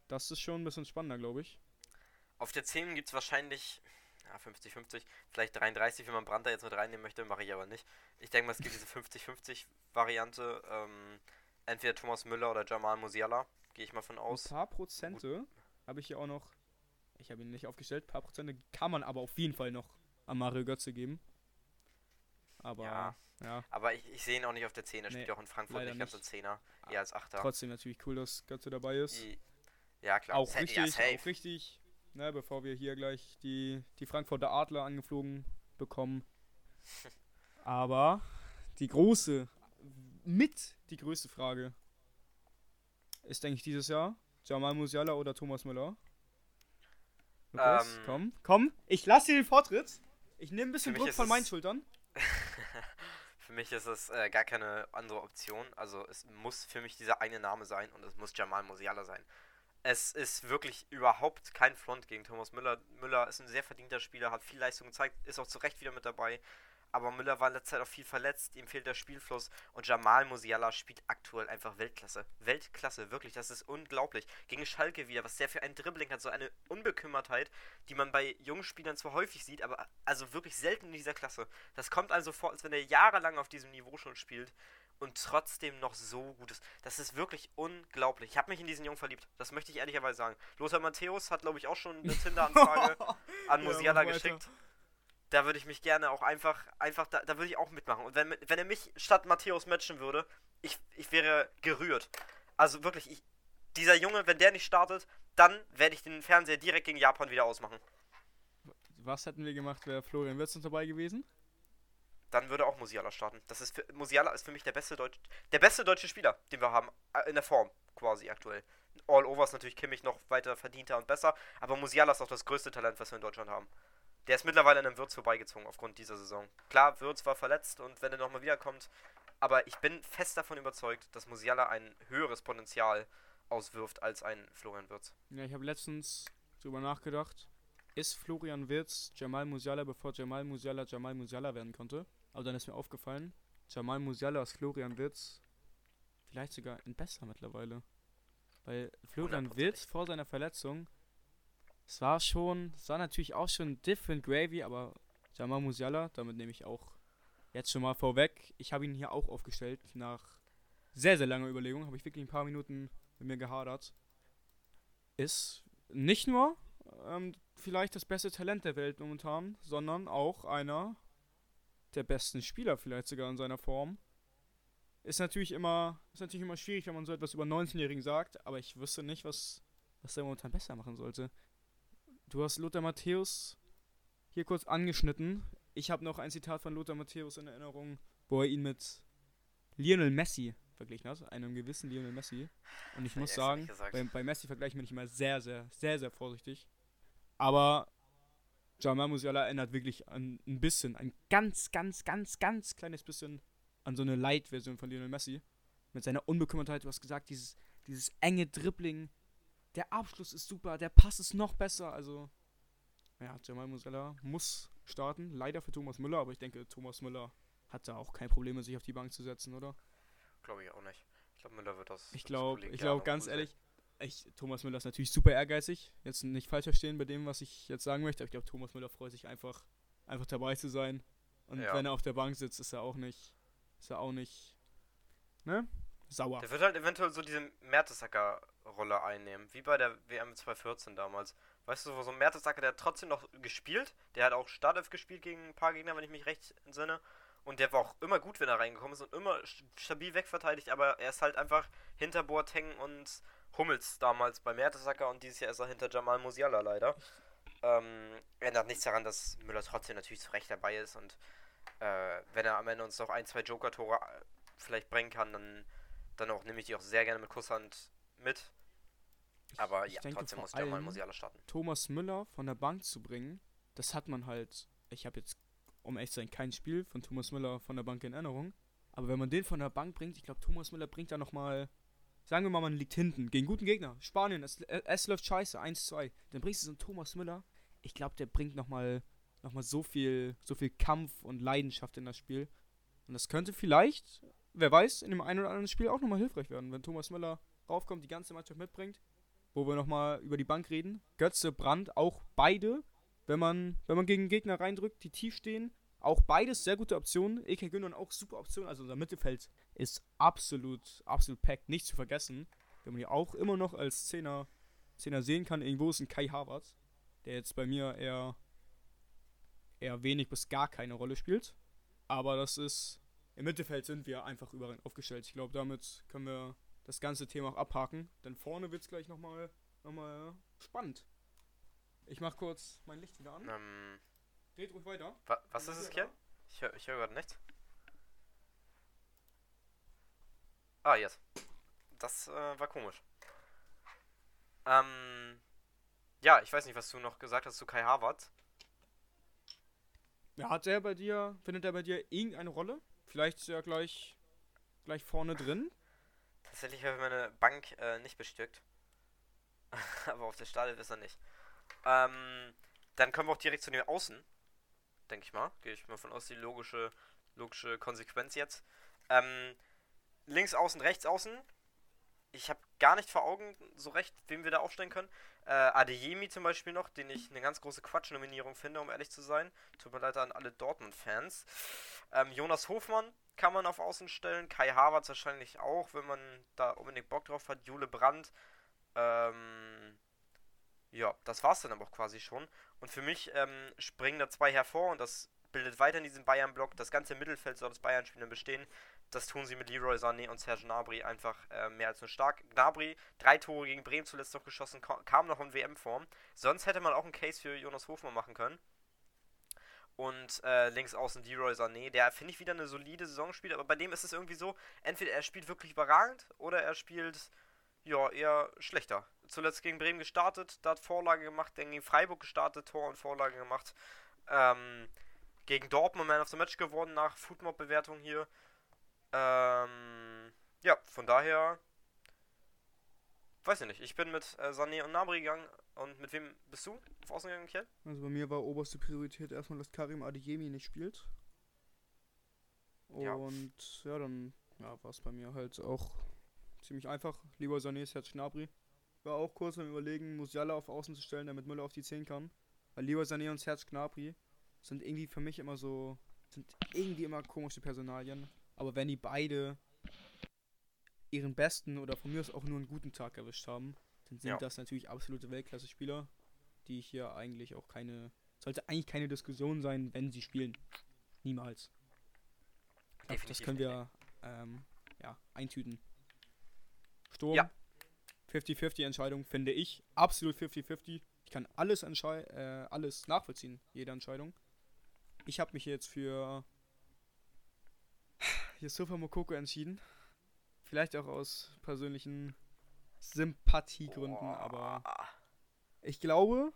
Das ist schon ein bisschen spannender, glaube ich. Auf der 10 gibt es wahrscheinlich ja, 50-50, vielleicht 33, wenn man Brandt da jetzt mit reinnehmen möchte, mache ich aber nicht. Ich denke mal, es gibt diese 50-50-Variante. Ähm, entweder Thomas Müller oder Jamal Musiala, gehe ich mal von Ein aus. paar Prozente habe ich hier auch noch. Ich habe ihn nicht aufgestellt. Ein paar Prozente kann man aber auf jeden Fall noch an Mario Götze geben. Aber Ja. ja, Aber ich, ich sehe ihn auch nicht auf der 10, er Nee, spielt auch in Frankfurt nicht ganz als 10er, eher als 8er. trotzdem natürlich cool, dass Götze dabei ist. I- Ja, klar. Auch Sa- richtig, ja, auch richtig. Ne, bevor wir hier gleich die, die Frankfurter Adler angeflogen bekommen. Aber die große, mit die größte Frage ist, denke ich, dieses Jahr Jamal Musiala oder Thomas Müller? Lukas, Ähm. komm, komm, ich lasse dir den Vortritt. Ich nehme ein bisschen Druck von meinen Schultern. für mich ist es äh, gar keine andere Option. Also es muss für mich dieser eine Name sein und es muss Jamal Musiala sein. Es ist wirklich überhaupt kein Front gegen Thomas Müller. Müller ist ein sehr verdienter Spieler, hat viel Leistung gezeigt, ist auch zu Recht wieder mit dabei. Aber Müller war in letzter Zeit auch viel verletzt, ihm fehlt der Spielfluss und Jamal Musiala spielt aktuell einfach Weltklasse. Weltklasse, wirklich, das ist unglaublich. Gegen Schalke wieder, was der für ein Dribbling hat, so eine Unbekümmertheit, die man bei jungen Spielern zwar häufig sieht, aber also wirklich selten in dieser Klasse. Das kommt also vor, als wenn er jahrelang auf diesem Niveau schon spielt und trotzdem noch so gut ist. Das ist wirklich unglaublich. Ich habe mich in diesen Jungen verliebt. Das möchte ich ehrlicherweise sagen. Lothar Matthäus hat, glaube ich, auch schon eine Tinder-Anfrage an Ja, Musiala weiter. geschickt. Da würde ich mich gerne auch einfach, einfach, da, da würde ich auch mitmachen. Und wenn, wenn er mich statt Matthäus matchen würde, ich, ich wäre gerührt. Also wirklich, ich, dieser Junge, wenn der nicht startet, dann werde ich den Fernseher direkt gegen Japan wieder ausmachen. Was hätten wir gemacht, wäre Florian Wirtz dabei gewesen? Dann würde auch Musiala starten. Das ist für, Musiala ist für mich der beste, Deutsch, der beste deutsche Spieler, den wir haben. äh, In der Form quasi aktuell. All over ist natürlich Kimmich noch weiter verdienter und besser, aber Musiala ist auch das größte Talent, was wir in Deutschland haben. Der ist mittlerweile an einem Wirtz vorbeigezogen aufgrund dieser Saison. Klar, Wirtz war verletzt und wenn er nochmal wiederkommt, aber ich bin fest davon überzeugt, dass Musiala ein höheres Potenzial auswirft als ein Florian Wirtz. Ja, ich habe letztens drüber nachgedacht. Ist Florian Wirtz Jamal Musiala, bevor Jamal Musiala Jamal Musiala werden konnte? Aber dann ist mir aufgefallen, Jamal Musiala ist Florian Wirtz vielleicht sogar ein besser mittlerweile. Weil Florian. Wirtz vor seiner Verletzung, es war schon, es war natürlich auch schon different gravy, aber Jamal Musiala, damit nehme ich auch jetzt schon mal vorweg. Ich habe ihn hier auch aufgestellt nach sehr, sehr langer Überlegung, habe ich wirklich ein paar Minuten mit mir gehadert. Ist nicht nur ähm, vielleicht das beste Talent der Welt momentan, sondern auch einer der besten Spieler vielleicht sogar in seiner Form. Ist natürlich immer, ist natürlich immer schwierig, wenn man so etwas über einen 19-Jährigen sagt, aber ich wüsste nicht, was, was er momentan besser machen sollte. Du hast Lothar Matthäus hier kurz angeschnitten. Ich habe noch ein Zitat von Lothar Matthäus in Erinnerung, wo er ihn mit Lionel Messi verglichen hat, einem gewissen Lionel Messi. Und ich muss sagen, bei, bei Messi vergleichen bin ich immer sehr, sehr, sehr, sehr vorsichtig. Aber Jamal Musiala erinnert wirklich an ein bisschen, ein ganz, ganz, ganz, ganz kleines bisschen an so eine Light-Version von Lionel Messi. Mit seiner Unbekümmertheit, du hast gesagt, dieses, dieses enge Dribbling. Der Abschluss ist super, der Pass ist noch besser. Also, ja, Jamal Musiala muss starten. Leider für Thomas Müller, aber ich denke, Thomas Müller hat da auch kein Problem, sich auf die Bank zu setzen, oder? Glaube ich auch nicht. Ich glaube, Müller wird das. Ich glaube, ich glaube ganz ehrlich, ich, Thomas Müller ist natürlich super ehrgeizig. Jetzt nicht falsch verstehen bei dem, was ich jetzt sagen möchte, aber ich glaube, Thomas Müller freut sich einfach, einfach dabei zu sein. Und Ja. wenn er auf der Bank sitzt, ist er auch nicht, ist er auch nicht, ne? Sauer. Der wird halt eventuell so diese Mertesacker-Rolle einnehmen, wie bei der WM 2014 damals. Weißt du, wo so ein Mertesacker, der hat trotzdem noch gespielt, der hat auch Startelf gespielt gegen ein paar Gegner, wenn ich mich recht entsinne. Und der war auch immer gut, wenn er reingekommen ist und immer st- stabil wegverteidigt, aber er ist halt einfach hinter Boateng und Hummels damals bei Mertesacker und dieses Jahr ist er hinter Jamal Musiala leider. Ähm, ändert nichts daran, dass Müller trotzdem natürlich zu Recht dabei ist und äh, wenn er am Ende uns noch ein, zwei Joker-Tore äh, vielleicht bringen kann, dann, dann auch nehme ich die auch sehr gerne mit Kusshand mit. Ich- Aber ich ja, denke trotzdem muss Jamal Musiala starten. Thomas Müller von der Bank zu bringen, das hat man halt, ich habe jetzt, um ehrlich zu sein, kein Spiel von Thomas Müller von der Bank in Erinnerung. Aber wenn man den von der Bank bringt, ich glaube, Thomas Müller bringt da nochmal sagen wir mal, man liegt hinten gegen guten Gegner. Spanien, es, es läuft scheiße, 1-2. Dann bringst du so einen Thomas Müller. Ich glaube, der bringt nochmal noch mal so viel, so viel Kampf und Leidenschaft in das Spiel. Und das könnte vielleicht, wer weiß, in dem einen oder anderen Spiel auch nochmal hilfreich werden, wenn Thomas Müller raufkommt, die ganze Mannschaft mitbringt. Wo wir nochmal über die Bank reden. Götze, Brandt, auch beide, wenn man, wenn man gegen Gegner reindrückt, die tief stehen. Auch beides sehr gute Optionen. Eke Gündogan auch super Optionen. Also unser Mittelfeld ist absolut, absolut packed. Nicht zu vergessen. Wenn man die auch immer noch als Zehner, Zehner sehen kann. Irgendwo ist ein Kai Havertz, der jetzt bei mir eher, eher wenig bis gar keine Rolle spielt. Aber das ist, im Mittelfeld sind wir einfach überall aufgestellt. Ich glaube, damit können wir das ganze Thema auch abhaken. Denn vorne wird es gleich nochmal noch mal spannend. Ich mach kurz mein Licht wieder an. Ähm, Red ruhig weiter. wa was ist es, Kiel? Ich höre hör gerade nichts. Ah, jetzt. Das äh, war komisch. Ähm, ja, ich weiß nicht, was du noch gesagt hast zu Kai Havertz. Ja, hat er bei dir, findet er bei dir irgendeine Rolle? Vielleicht ist er gleich, gleich vorne drin. Tatsächlich habe ich meine Bank äh, nicht bestückt. Aber auf der Stadion ist er nicht. Ähm, dann kommen wir auch direkt zu den Außen. Denke ich mal. Gehe ich mal von aus, die logische, logische Konsequenz jetzt. Ähm, links außen, rechts außen. Ich habe gar nicht vor Augen so recht, wem wir da aufstellen können. Äh, Adeyemi zum Beispiel noch, den ich eine ganz große Quatschnominierung finde, um ehrlich zu sein. Tut mir leid an alle Dortmund-Fans. Ähm, Jonas Hofmann kann man auf Außen stellen. Kai Havertz wahrscheinlich auch, wenn man da unbedingt Bock drauf hat. Jule Brandt. Ähm, ja, das war's dann aber auch quasi schon. Und für mich ähm, springen da zwei hervor und das bildet weiter in diesem Bayern-Block. Das ganze Mittelfeld soll das Bayern-Spiel dann bestehen. Das tun sie mit Leroy Sané und Serge Gnabry einfach äh, mehr als nur stark. Gnabry, drei Tore gegen Bremen zuletzt noch geschossen, kam noch in WM-Form. Sonst hätte man auch einen Case für Jonas Hofmann machen können. Und äh, links außen Leroy Sané, der finde ich wieder eine solide Saison spielt, aber bei dem ist es irgendwie so, entweder er spielt wirklich überragend oder er spielt ja eher schlechter. Zuletzt gegen Bremen gestartet, da hat Vorlage gemacht, dann gegen Freiburg gestartet, Tor und Vorlage gemacht. Ähm, gegen Dortmund Man of the Match gewonnen nach Foodmob-Bewertung hier. Ähm, ja, von daher. Weiß ich nicht. Ich bin mit äh, Sané und Nabri gegangen. Und mit wem bist du auf Außen gegangen, Kiel? Also bei mir war oberste Priorität erstmal, dass Karim Adeyemi nicht spielt. Ja. Und ja, dann ja, war es bei mir halt auch ziemlich einfach. Lieber Sané, Serge Gnabry. War auch kurz am überlegen, Musiala auf Außen zu stellen, damit Müller auf die 10 kann. Weil lieber Sané und Serge Gnabry sind irgendwie für mich immer so, sind irgendwie immer komische Personalien. Aber wenn die beide ihren besten oder von mir aus auch nur einen guten Tag erwischt haben, dann sind Ja. das natürlich absolute Weltklasse-Spieler, die hier eigentlich auch keine, sollte eigentlich keine Diskussion sein, wenn sie spielen. Niemals. Glaub, das können wir ähm, ja, eintüten. Sturm. Ja. 50-50 Entscheidung, finde ich. Absolut 50-50. Ich kann alles, äh, alles nachvollziehen, jede Entscheidung. Ich habe mich jetzt für Yusufa Mokoko entschieden. Vielleicht auch aus persönlichen Sympathiegründen, aber Boah. ich glaube,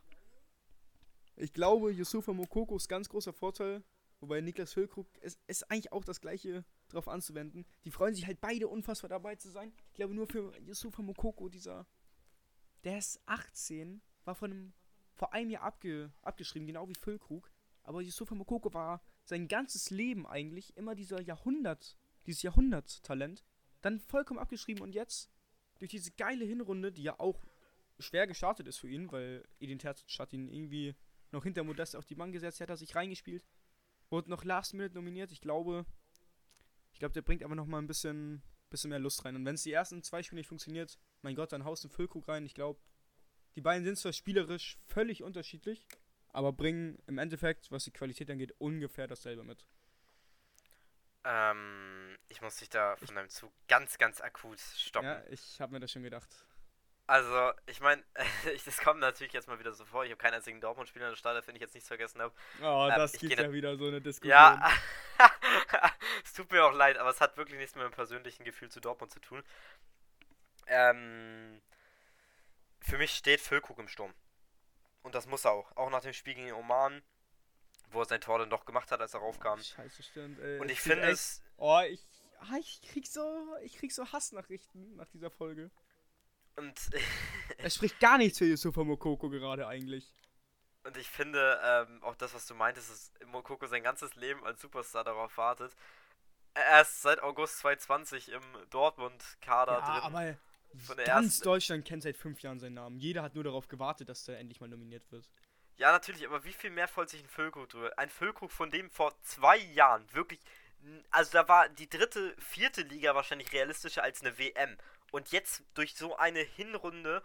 ich glaube, Yusufa Mokoko ist ganz großer Vorteil, wobei Niklas Füllkrug, es ist eigentlich auch das gleiche drauf anzuwenden. Die freuen sich halt beide unfassbar dabei zu sein. Ich glaube nur für Yusufa Mokoko, dieser, der ist 18, war von einem, vor einem Jahr abge, abgeschrieben, genau wie Füllkrug. Aber Yusufa Mokoko war sein ganzes Leben eigentlich immer dieser Jahrhundert, dieses Jahrhunderttalent, dann vollkommen abgeschrieben und jetzt durch diese geile Hinrunde, die ja auch schwer gestartet ist für ihn, weil Edin Terzic hat ihn irgendwie noch hinter Modest auf die Bank gesetzt, hat er sich reingespielt, wurde noch Last Minute nominiert. Ich glaube, ich glaube, der bringt aber noch mal ein bisschen, bisschen mehr Lust rein. Und wenn es die ersten zwei Spiele nicht funktioniert, mein Gott, dann haust du Füllkrug rein. Ich glaube, die beiden sind zwar spielerisch völlig unterschiedlich, aber bringen im Endeffekt, was die Qualität angeht, ungefähr dasselbe mit. Ähm, ich muss dich da von deinem Zug ganz, ganz akut stoppen. Ja, ich habe mir das schon gedacht. Also, ich meine, das kommt natürlich jetzt mal wieder so vor. Ich habe keinen einzigen Dortmund-Spieler in der Stade, wenn ich jetzt nichts vergessen habe. Oh, Ähm, das gibt ja wieder so eine Diskussion. Ja, es tut mir auch leid, aber es hat wirklich nichts mit meinem persönlichen Gefühl zu Dortmund zu tun. Ähm, für mich steht Füllkrug im Sturm. Und das muss er auch. Auch nach dem Spiel gegen Oman, wo er sein Tor dann doch gemacht hat, als er raufkam. Scheiße, stimmt. Ey, Und ich finde es. Oh, ich ah, ich krieg so, ich krieg so Hassnachrichten nach dieser Folge. Und, Es spricht gar nichts für Yusufa Mokoko gerade eigentlich. und ich finde, ähm, auch das, was du meintest, dass Mokoko sein ganzes Leben als Superstar darauf wartet. Er ist seit August 2020 im Dortmund-Kader Ja, drin. aber von der ganz ersten- Deutschland kennt seit fünf Jahren seinen Namen. Jeder hat nur darauf gewartet, dass er endlich mal nominiert wird. Ja, natürlich, aber wie viel mehr freut sich ein Füllkrug drüber? Ein Füllkrug, von dem vor zwei Jahren wirklich. Also da war die dritte, vierte Liga wahrscheinlich realistischer als eine WM. Und jetzt durch so eine Hinrunde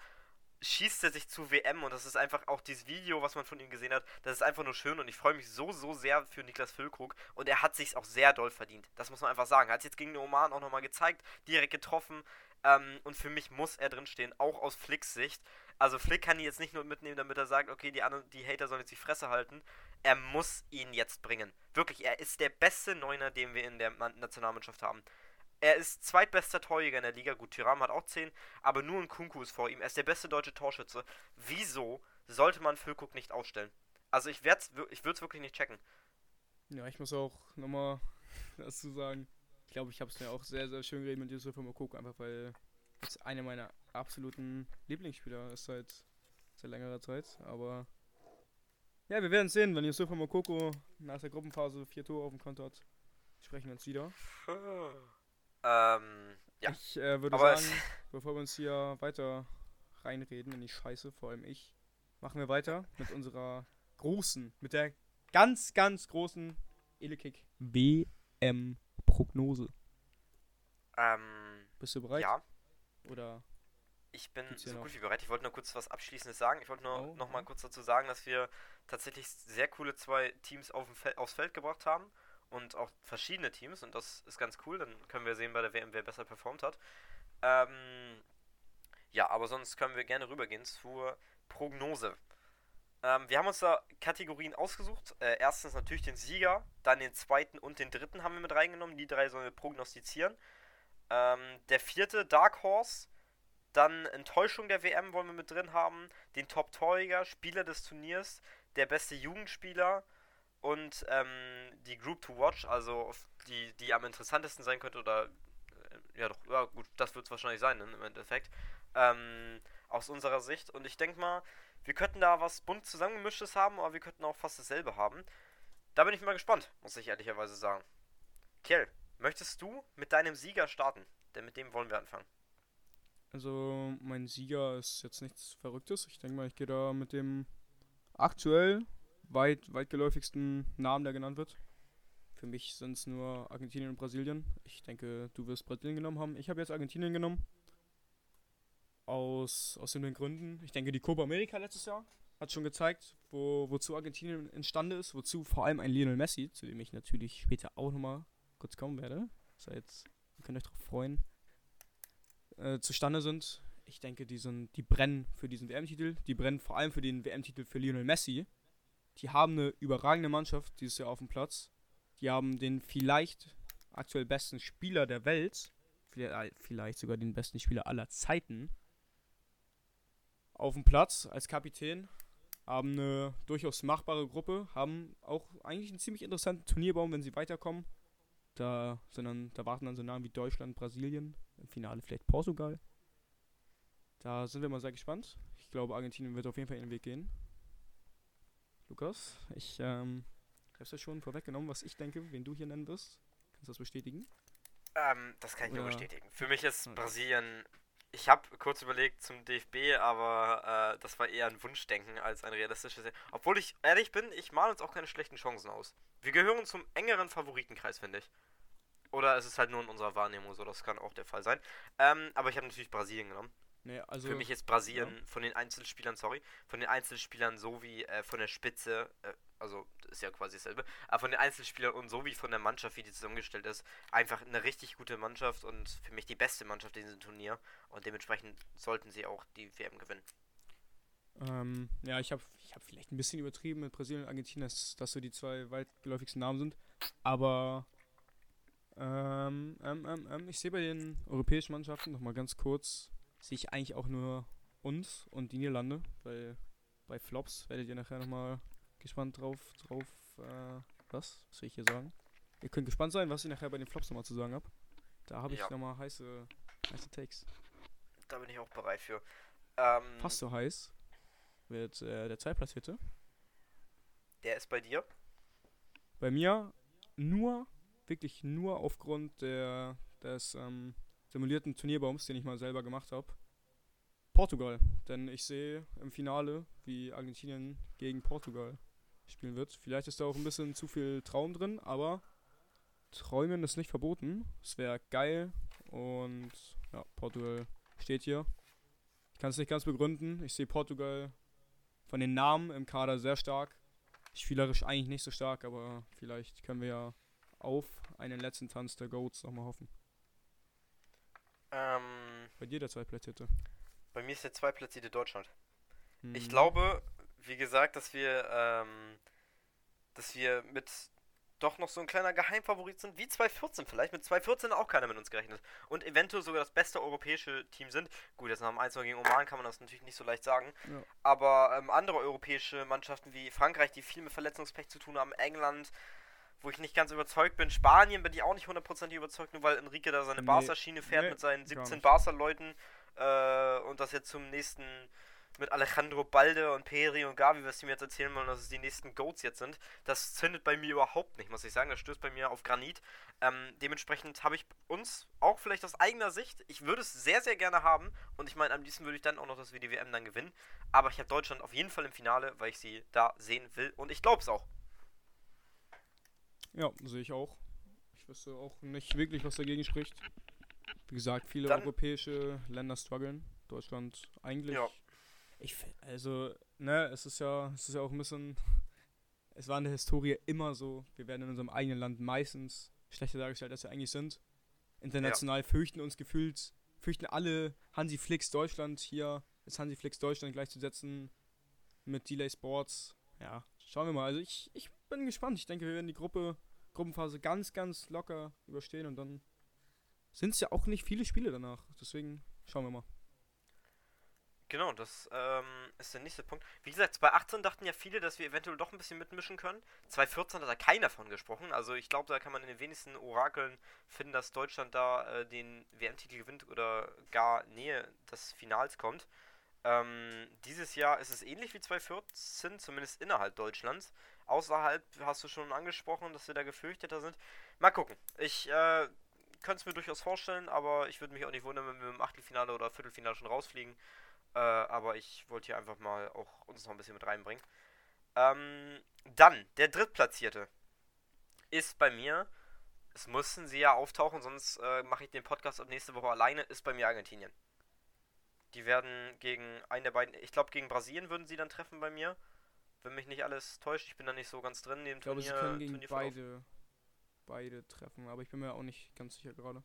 schießt er sich zu WM und das ist einfach auch dieses Video, was man von ihm gesehen hat, das ist einfach nur schön und ich freue mich so, so sehr für Niklas Füllkrug und er hat sich auch sehr doll verdient. Das muss man einfach sagen. Er hat es jetzt gegen den Oman auch nochmal gezeigt, direkt getroffen ähm, und für mich muss er drinstehen, auch aus Flicks Sicht. Also Flick kann ihn jetzt nicht nur mitnehmen, damit er sagt, okay, die anderen, die Hater sollen jetzt die Fresse halten. Er muss ihn jetzt bringen. Wirklich, er ist der beste Neuner, den wir in der Man- Nationalmannschaft haben. Er ist zweitbester Torjäger in der Liga. Gut, Tyram hat auch 10, aber nur ein Kunku ist vor ihm. Er ist der beste deutsche Torschütze. Wieso sollte man Füllkrug nicht ausstellen? Also ich werd's, wir- ich es wirklich nicht checken. Ja, ich muss auch nochmal dazu sagen, ich glaube, ich habe es mir auch sehr, sehr schön geredet mit Yusufa Mokoko, einfach weil es einer meiner absoluten Lieblingsspieler ist seit, seit längerer Zeit. Aber ja, wir werden sehen, wenn Yusufa Mokoko nach der Gruppenphase vier Tore auf dem Konto hat. Sprechen wir uns wieder. Ähm, ja. Ich äh, würde Aber sagen, bevor wir uns hier weiter reinreden in die Scheiße, vor allem ich, machen wir weiter mit unserer großen, mit der ganz, ganz großen Elekick WM-Prognose. ähm, Bist du bereit? ja, Oder ich bin so noch? gut wie bereit. Ich wollte nur kurz was Abschließendes sagen. Ich wollte nur Oh, noch mal kurz dazu sagen, dass wir tatsächlich sehr coole zwei Teams auf dem Fel aufs Feld gebracht haben und auch verschiedene Teams und das ist ganz cool. Dann können wir sehen bei der WM, wer besser performt hat. Ähm, ja, aber sonst können wir gerne rübergehen zur Prognose. Ähm, wir haben uns da Kategorien ausgesucht. Äh, erstens natürlich den Sieger, dann den zweiten und den dritten haben wir mit reingenommen. Die drei sollen wir prognostizieren. Ähm, der vierte, Dark Horse. Dann Enttäuschung der WM wollen wir mit drin haben. Den Top-Torjäger, Spieler des Turniers, der beste Jugendspieler und ähm, die Group to Watch, also die, die am interessantesten sein könnte oder äh, ja doch, ja gut, das wird es wahrscheinlich sein ne, im Endeffekt. Ähm, aus unserer Sicht. Und ich denke mal, wir könnten da was bunt zusammengemischtes haben, aber wir könnten auch fast dasselbe haben. Da bin ich mal gespannt, muss ich ehrlicherweise sagen. Kiel, möchtest du mit deinem Sieger starten? Denn mit dem wollen wir anfangen. Also, mein Sieger ist jetzt nichts Verrücktes. Ich denke mal, ich gehe da mit dem aktuell weit, weitgeläufigsten Namen, der genannt wird. Für mich sind es nur Argentinien und Brasilien. Ich denke, du wirst Brasilien genommen haben. Ich habe jetzt Argentinien genommen. Aus, aus den Gründen. Ich denke, die Copa America letztes Jahr hat schon gezeigt, wo, wozu Argentinien imstande ist, wozu vor allem ein Lionel Messi, zu dem ich natürlich später auch nochmal kurz kommen werde. Seid, ihr könnt euch darauf freuen äh, zustande sind. Ich denke, die sind, die brennen für diesen WM-Titel. Die brennen vor allem für den WM-Titel für Lionel Messi. Die haben eine überragende Mannschaft dieses Jahr auf dem Platz. Die haben den vielleicht aktuell besten Spieler der Welt, vielleicht, vielleicht sogar den besten Spieler aller Zeiten, auf dem Platz als Kapitän. Haben eine durchaus machbare Gruppe, haben auch eigentlich einen ziemlich interessanten Turnierbaum, wenn sie weiterkommen. Da, sind dann, da warten dann so Namen wie Deutschland, Brasilien, im Finale vielleicht Portugal. Da sind wir mal sehr gespannt. Ich glaube, Argentinien wird auf jeden Fall ihren Weg gehen. Lukas, ich ähm, habe ja schon vorweggenommen, was ich denke, wen du hier nennen wirst. Kannst du das bestätigen? Ähm, das kann ich nur Oder- bestätigen. Für mich ist. Brasilien. Ich habe kurz überlegt zum DFB, aber äh, das war eher ein Wunschdenken als ein realistisches. Obwohl ich ehrlich bin, ich male uns auch keine schlechten Chancen aus. Wir gehören zum engeren Favoritenkreis, finde ich. Oder es ist halt nur in unserer Wahrnehmung so, das kann auch der Fall sein. Ähm, aber ich habe natürlich Brasilien genommen. Nee, also Für mich ist Brasilien von den Einzelspielern, sorry, von den Einzelspielern sowie äh, von der Spitze, äh, also das ist ja quasi dasselbe, aber von den Einzelspielern und sowie von der Mannschaft, wie die zusammengestellt ist, einfach eine richtig gute Mannschaft und für mich die beste Mannschaft in diesem Turnier und dementsprechend sollten sie auch die WM gewinnen. Ähm, ja, ich habe ich hab vielleicht ein bisschen übertrieben mit Brasilien und Argentinien, dass das so die zwei weitgeläufigsten Namen sind. Aber ähm, ähm, ähm, ähm, ich sehe bei den europäischen Mannschaften nochmal ganz kurz, sehe ich eigentlich auch nur uns und die Niederlande, weil bei Flops werdet ihr nachher nochmal gespannt drauf, drauf, äh, was? Was soll ich hier sagen? Ihr könnt gespannt sein, was ich nachher bei den Flops nochmal zu sagen habe. Da habe ich Ja. nochmal heiße, heiße Takes. Da bin ich auch bereit für. Ähm, Fast so heiß wird äh, der Zweitplatzierte. Der ist bei dir. Bei mir nur, wirklich nur aufgrund der, des ähm, simulierten Turnierbaums, den ich mal selber gemacht habe. Portugal. Denn ich sehe im Finale, wie Argentinien gegen Portugal spielen wird. Vielleicht ist da auch ein bisschen zu viel Traum drin, aber Träumen ist nicht verboten. Es wäre geil und ja, Portugal steht hier. Ich kann es nicht ganz begründen. Ich sehe Portugal von den Namen im Kader sehr stark. Spielerisch eigentlich nicht so stark, aber vielleicht können wir ja auf einen letzten Tanz der Goats nochmal hoffen. Ähm, Bei dir der Zweitplatzierte. bei mir ist der zweitplatzierte Deutschland. Ich Hm. glaube, wie gesagt, dass wir, ähm, dass wir mit doch noch so ein kleiner Geheimfavorit sind, wie 2014 vielleicht. Mit 2014 auch keiner mit uns gerechnet. Und eventuell sogar das beste europäische Team sind. Gut, jetzt nach dem 1 gegen Oman kann man das natürlich nicht so leicht sagen. Ja. Aber ähm, andere europäische Mannschaften wie Frankreich, die viel mit Verletzungspech zu tun haben, England, wo ich nicht ganz überzeugt bin, Spanien bin ich auch nicht hundertprozentig überzeugt, nur weil Enrique da seine Nee. Barca-Schiene fährt Nee, mit seinen gar 17 nicht. Barca-Leuten äh, und das jetzt zum nächsten mit Alejandro Balde und Peri und Gavi, was die mir jetzt erzählen wollen, dass es die nächsten Goats jetzt sind. Das zündet bei mir überhaupt nicht, muss ich sagen. Das stößt bei mir auf Granit. Ähm, dementsprechend habe ich uns auch vielleicht aus eigener Sicht, ich würde es sehr, sehr gerne haben und ich meine, am liebsten würde ich dann auch noch das WDWM dann gewinnen. Aber ich habe Deutschland auf jeden Fall im Finale, weil ich sie da sehen will und ich glaube es auch. Ja, sehe ich auch. Ich wüsste auch nicht wirklich, was dagegen spricht. Wie gesagt, viele Dann- europäische Länder strugglen. Deutschland eigentlich. Ja. Ich also, ne, es ist ja, es ist ja auch ein bisschen. Es war in der Historie immer so, wir werden in unserem eigenen Land meistens schlechter dargestellt, als wir eigentlich sind. International fürchten uns gefühlt, fürchten alle Hansi Flix Deutschland hier, ist Hansi Flix Deutschland gleichzusetzen mit Delay Sports. Ja, schauen wir mal. Also ich, ich bin gespannt. Ich denke, wir werden die Gruppe, Gruppenphase ganz, ganz locker überstehen und dann sind es ja auch nicht viele Spiele danach. Deswegen schauen wir mal. Genau, das ähm, ist der nächste Punkt. Wie gesagt, 2018 dachten ja viele, dass wir eventuell doch ein bisschen mitmischen können. 2014 hat da keiner von gesprochen. Also ich glaube, da kann man in den wenigsten Orakeln finden, dass Deutschland da äh, den WM-Titel gewinnt oder gar Nähe des Finals kommt. Ähm, dieses Jahr ist es ähnlich wie 2014, zumindest innerhalb Deutschlands. Außerhalb hast du schon angesprochen, dass wir da gefürchteter sind. Mal gucken. Ich äh, könnte es mir durchaus vorstellen, aber ich würde mich auch nicht wundern, wenn wir im Achtelfinale oder Viertelfinale schon rausfliegen. Äh, aber ich wollte hier einfach mal auch uns noch ein bisschen mit reinbringen. Ähm, dann, der Drittplatzierte ist bei mir, es mussten sie ja auftauchen, sonst äh, mache ich den Podcast ab nächste Woche alleine, ist bei mir Argentinien. Die werden gegen einen der beiden, ich glaube gegen Brasilien würden sie dann treffen bei mir. Wenn mich nicht alles täuscht, ich bin da nicht so ganz drin Ich glaube, sie Turnier. können gegen beide, beide treffen, aber ich bin mir auch nicht ganz sicher gerade.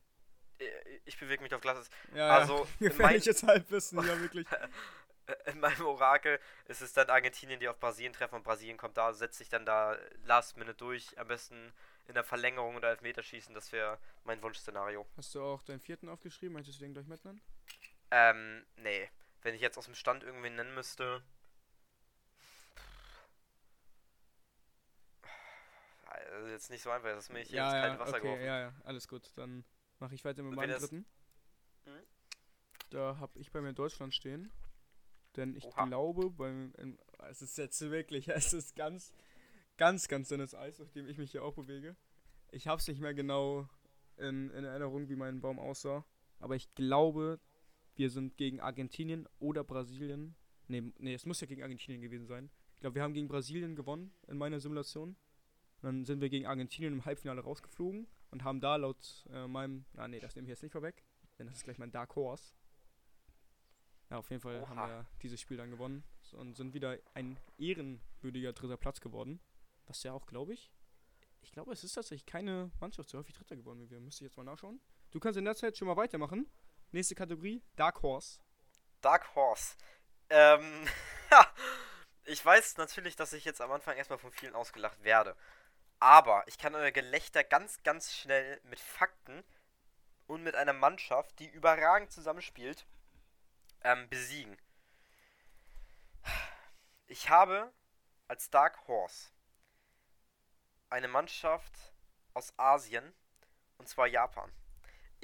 Äh, Ich bewege mich auf Glasses. Ja, Also, ja. gefährliches Halbwissen, ja wirklich. In meinem Orakel ist es dann Argentinien, die auf Brasilien treffen und Brasilien kommt da, setzt sich dann da last minute durch, am besten in der Verlängerung oder Elfmeterschießen, das wäre mein Wunschszenario. Hast du auch deinen vierten aufgeschrieben? Möchtest du den gleich mitnennen? Ähm, nee. Wenn ich jetzt aus dem Stand irgendwen nennen müsste. Also jetzt nicht so einfach, das ist mir hier ins kalte Wasser okay, geworfen. ja, ja, alles gut. Dann mache ich weiter mit meinem dritten. Mhm. Da habe ich bei mir Deutschland stehen. Denn ich Oha. glaube, beim, es ist jetzt wirklich, es ist ganz, ganz, ganz dünnes Eis, auf dem ich mich hier auch bewege. Ich habe es nicht mehr genau in, in Erinnerung, wie mein Baum aussah. Aber ich glaube, wir sind gegen Argentinien oder Brasilien. Nee, nee, es muss ja gegen Argentinien gewesen sein. Ich glaube, wir haben gegen Brasilien gewonnen in meiner Simulation. Dann sind wir gegen Argentinien im Halbfinale rausgeflogen und haben da laut äh, meinem. Ah, nee, das nehme ich jetzt nicht vorweg. Denn das ist gleich mein Dark Horse. Ja, auf jeden Fall haben Oha. wir dieses Spiel dann gewonnen und sind wieder ein ehrenwürdiger dritter Platz geworden. Was ja auch, glaube ich. Ich glaube, es ist tatsächlich keine Mannschaft so häufig Dritter geworden wie wir. Müsste ich jetzt mal nachschauen. Du kannst in der Zeit schon mal weitermachen. Nächste Kategorie: Dark Horse. Dark Horse. Ähm, ich weiß natürlich, dass ich jetzt am Anfang erstmal von vielen ausgelacht werde. Aber ich kann euer Gelächter ganz, ganz schnell mit Fakten und mit einer Mannschaft, die überragend zusammenspielt, ähm, besiegen. Ich habe als Dark Horse eine Mannschaft aus Asien, und zwar Japan.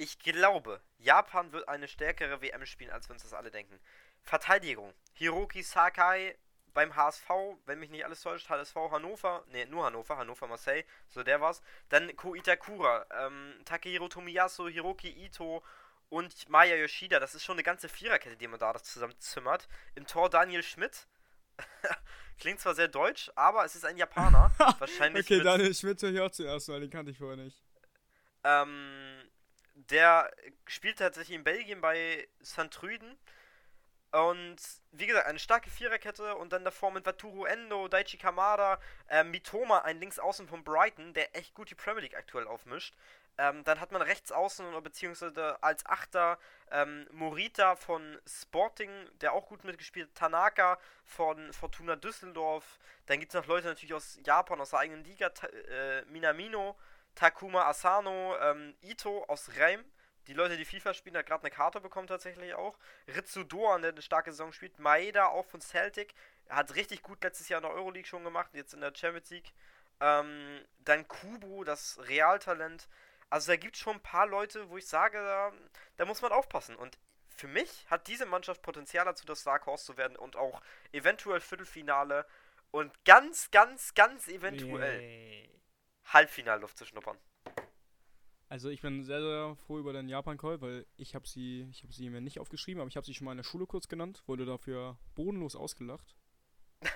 Ich glaube, Japan wird eine stärkere WM spielen, als wir uns das alle denken. Verteidigung. Hiroki Sakai beim HSV, wenn mich nicht alles täuscht, HSV Hannover, ne, nur Hannover, Hannover Marseille, so der war's. Dann Ko Itakura, ähm, Takehiro Tomiyasu, Hiroki Ito und Maya Yoshida. Das ist schon eine ganze Viererkette, die man da zusammenzimmert. Im Tor Daniel Schmidt. Klingt zwar sehr deutsch, aber es ist ein Japaner. Wahrscheinlich. okay, Daniel Schmidt höre ich auch zuerst, weil den kannte ich vorher nicht. Ähm, der spielt tatsächlich in Belgien bei St. Trüden und wie gesagt, eine starke Viererkette und dann davor mit Waturu Endo, Daichi Kamada, äh, Mitoma, ein Linksaußen von Brighton, der echt gut die Premier League aktuell aufmischt. Ähm, dann hat man rechts außen beziehungsweise als Achter ähm, Morita von Sporting, der auch gut mitgespielt Tanaka von Fortuna Düsseldorf. Dann gibt es noch Leute natürlich aus Japan, aus der eigenen Liga, äh, Minamino, Takuma Asano, ähm, Ito aus Reim die Leute, die FIFA spielen, hat gerade eine Karte bekommen tatsächlich auch. Ritsu Doan, der eine starke Saison spielt. Maeda auch von Celtic. Hat richtig gut letztes Jahr in der Euroleague schon gemacht, jetzt in der Champions League. Ähm, dann Kubo, das Realtalent. Also da gibt es schon ein paar Leute, wo ich sage, da, da, muss man aufpassen. Und für mich hat diese Mannschaft Potenzial dazu, das Dark Horse zu werden und auch eventuell Viertelfinale und ganz, ganz, ganz eventuell yeah. Halbfinalluft zu schnuppern. Also ich bin sehr, sehr froh über den Japan-Call, weil ich habe sie, ich habe sie mir nicht aufgeschrieben, aber ich habe sie schon mal in der Schule kurz genannt, wurde dafür bodenlos ausgelacht.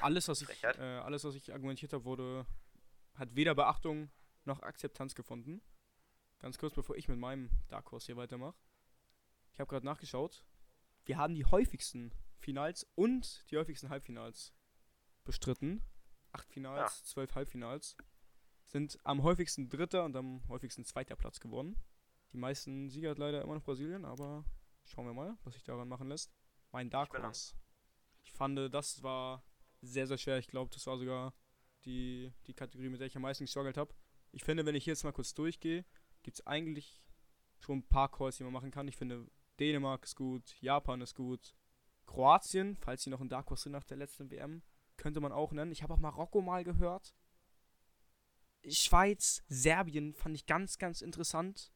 Alles, was ich, äh, alles, was ich argumentiert habe, wurde, hat weder Beachtung noch Akzeptanz gefunden. Ganz kurz, bevor ich mit meinem Dark Horse hier weitermache. Ich habe gerade nachgeschaut. Wir haben die häufigsten Finals und die häufigsten Halbfinals bestritten. Acht Finals, ja. zwölf Halbfinals sind am häufigsten dritter und am häufigsten zweiter Platz geworden. Die meisten Sieger hat leider immer noch Brasilien, aber schauen wir mal, was sich daran machen lässt. Mein Dark Horse. Ich fand, das war sehr, sehr schwer. Ich glaube, das war sogar die, die Kategorie, mit der ich am meisten gestruggelt habe. Ich finde, wenn ich jetzt mal kurz durchgehe, gibt es eigentlich schon ein paar Calls, die man machen kann. Ich finde, Dänemark ist gut, Japan ist gut, Kroatien, falls sie noch ein Dark Horse sind nach der letzten WM, könnte man auch nennen. Ich habe auch Marokko mal gehört. Schweiz, Serbien fand ich ganz, ganz interessant.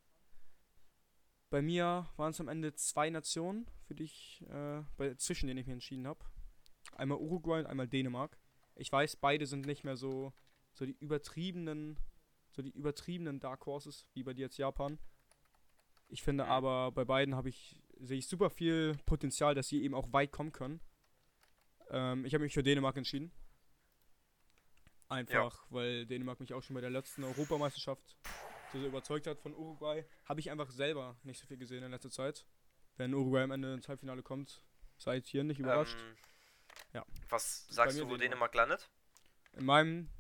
Bei mir waren es am Ende zwei Nationen, für die ich, äh, bei, zwischen denen ich mich entschieden habe. Einmal Uruguay und einmal Dänemark. Ich weiß, beide sind nicht mehr so, so die übertriebenen, so die übertriebenen Dark Horses, wie bei dir jetzt Japan. Ich finde mhm. aber, bei beiden habe ich, sehe ich super viel Potenzial, dass sie eben auch weit kommen können. Ähm, ich habe mich für Dänemark entschieden. Einfach, ja. weil Dänemark mich auch schon bei der letzten Europameisterschaft so überzeugt hat von Uruguay. Habe ich einfach selber nicht so viel gesehen in letzter Zeit. Wenn Uruguay am Ende ins Halbfinale kommt, seid hier nicht überrascht. Ähm, ja. Was sagst du, wo Dänemark. Dänemark landet? In meinem,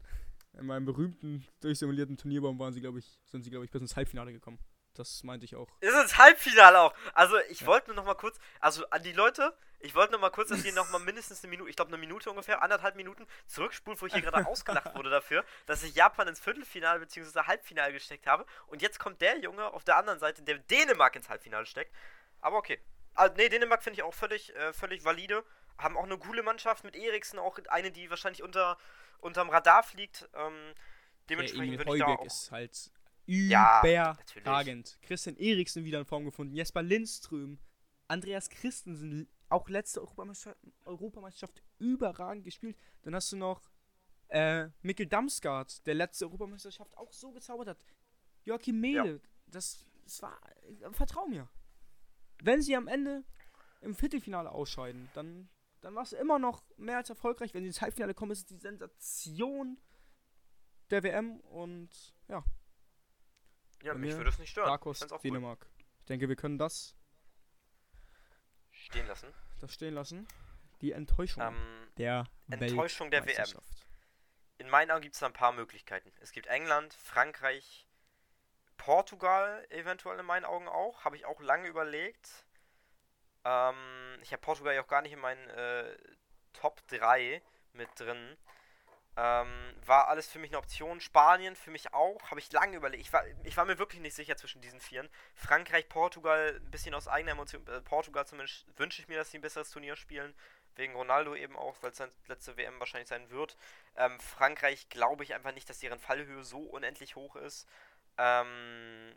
in meinem berühmten, durchsimulierten Turnierbaum waren sie, glaube ich, sind sie, glaube ich, bis ins Halbfinale gekommen. Das meinte ich auch. Ist ins Halbfinale auch. Also ich ja. wollte nur noch mal kurz, also an die Leute, ich wollte nur mal kurz, dass ihr noch mal mindestens eine Minute, ich glaube eine Minute ungefähr, anderthalb Minuten zurückspulen, wo ich hier gerade ausgelacht wurde dafür, dass ich Japan ins Viertelfinale bzw. Halbfinale gesteckt habe. Und jetzt kommt der Junge auf der anderen Seite, der Dänemark ins Halbfinale steckt. Aber okay. Also, nee, Dänemark finde ich auch völlig, äh, völlig valide. Haben auch eine coole Mannschaft mit Eriksen, auch eine, die wahrscheinlich unter, unterm Radar fliegt. Ähm, dementsprechend würde ich da auch ist halt überragend. Ja, Christian Eriksen wieder in Form gefunden. Jesper Lindström. Andreas Christensen, auch letzte Europameisterschaft, Europameisterschaft überragend gespielt. Dann hast du noch äh, Mikkel Damsgaard, der letzte Europameisterschaft auch so gezaubert hat. Joachim Mehle, ja. das, das war. Äh, vertrau mir. Wenn sie am Ende im Viertelfinale ausscheiden, dann, dann war es immer noch mehr als erfolgreich. Wenn sie ins Halbfinale kommen, ist es die Sensation der WM und ja, ja, Bei mich würde es nicht stören. Darkos, Dänemark. Gut. Ich denke, wir können das stehen lassen. Das stehen lassen. Die Enttäuschung ähm, der Enttäuschung der WM. In meinen Augen gibt es da ein paar Möglichkeiten. Es gibt England, Frankreich, Portugal eventuell in meinen Augen auch. Habe ich auch lange überlegt. Ähm, ich habe Portugal ja auch gar nicht in meinen äh, Top 3 mit drin. Ähm, war alles für mich eine Option. Spanien für mich auch. Habe ich lange überlegt. Ich war, ich war mir wirklich nicht sicher zwischen diesen Vieren. Frankreich, Portugal, ein bisschen aus eigener Emotion. Äh, Portugal zumindest wünsche ich mir, dass sie ein besseres Turnier spielen. Wegen Ronaldo eben auch, weil es seine letzte WM wahrscheinlich sein wird. Ähm, Frankreich glaube ich einfach nicht, dass deren Fallhöhe so unendlich hoch ist. Ähm,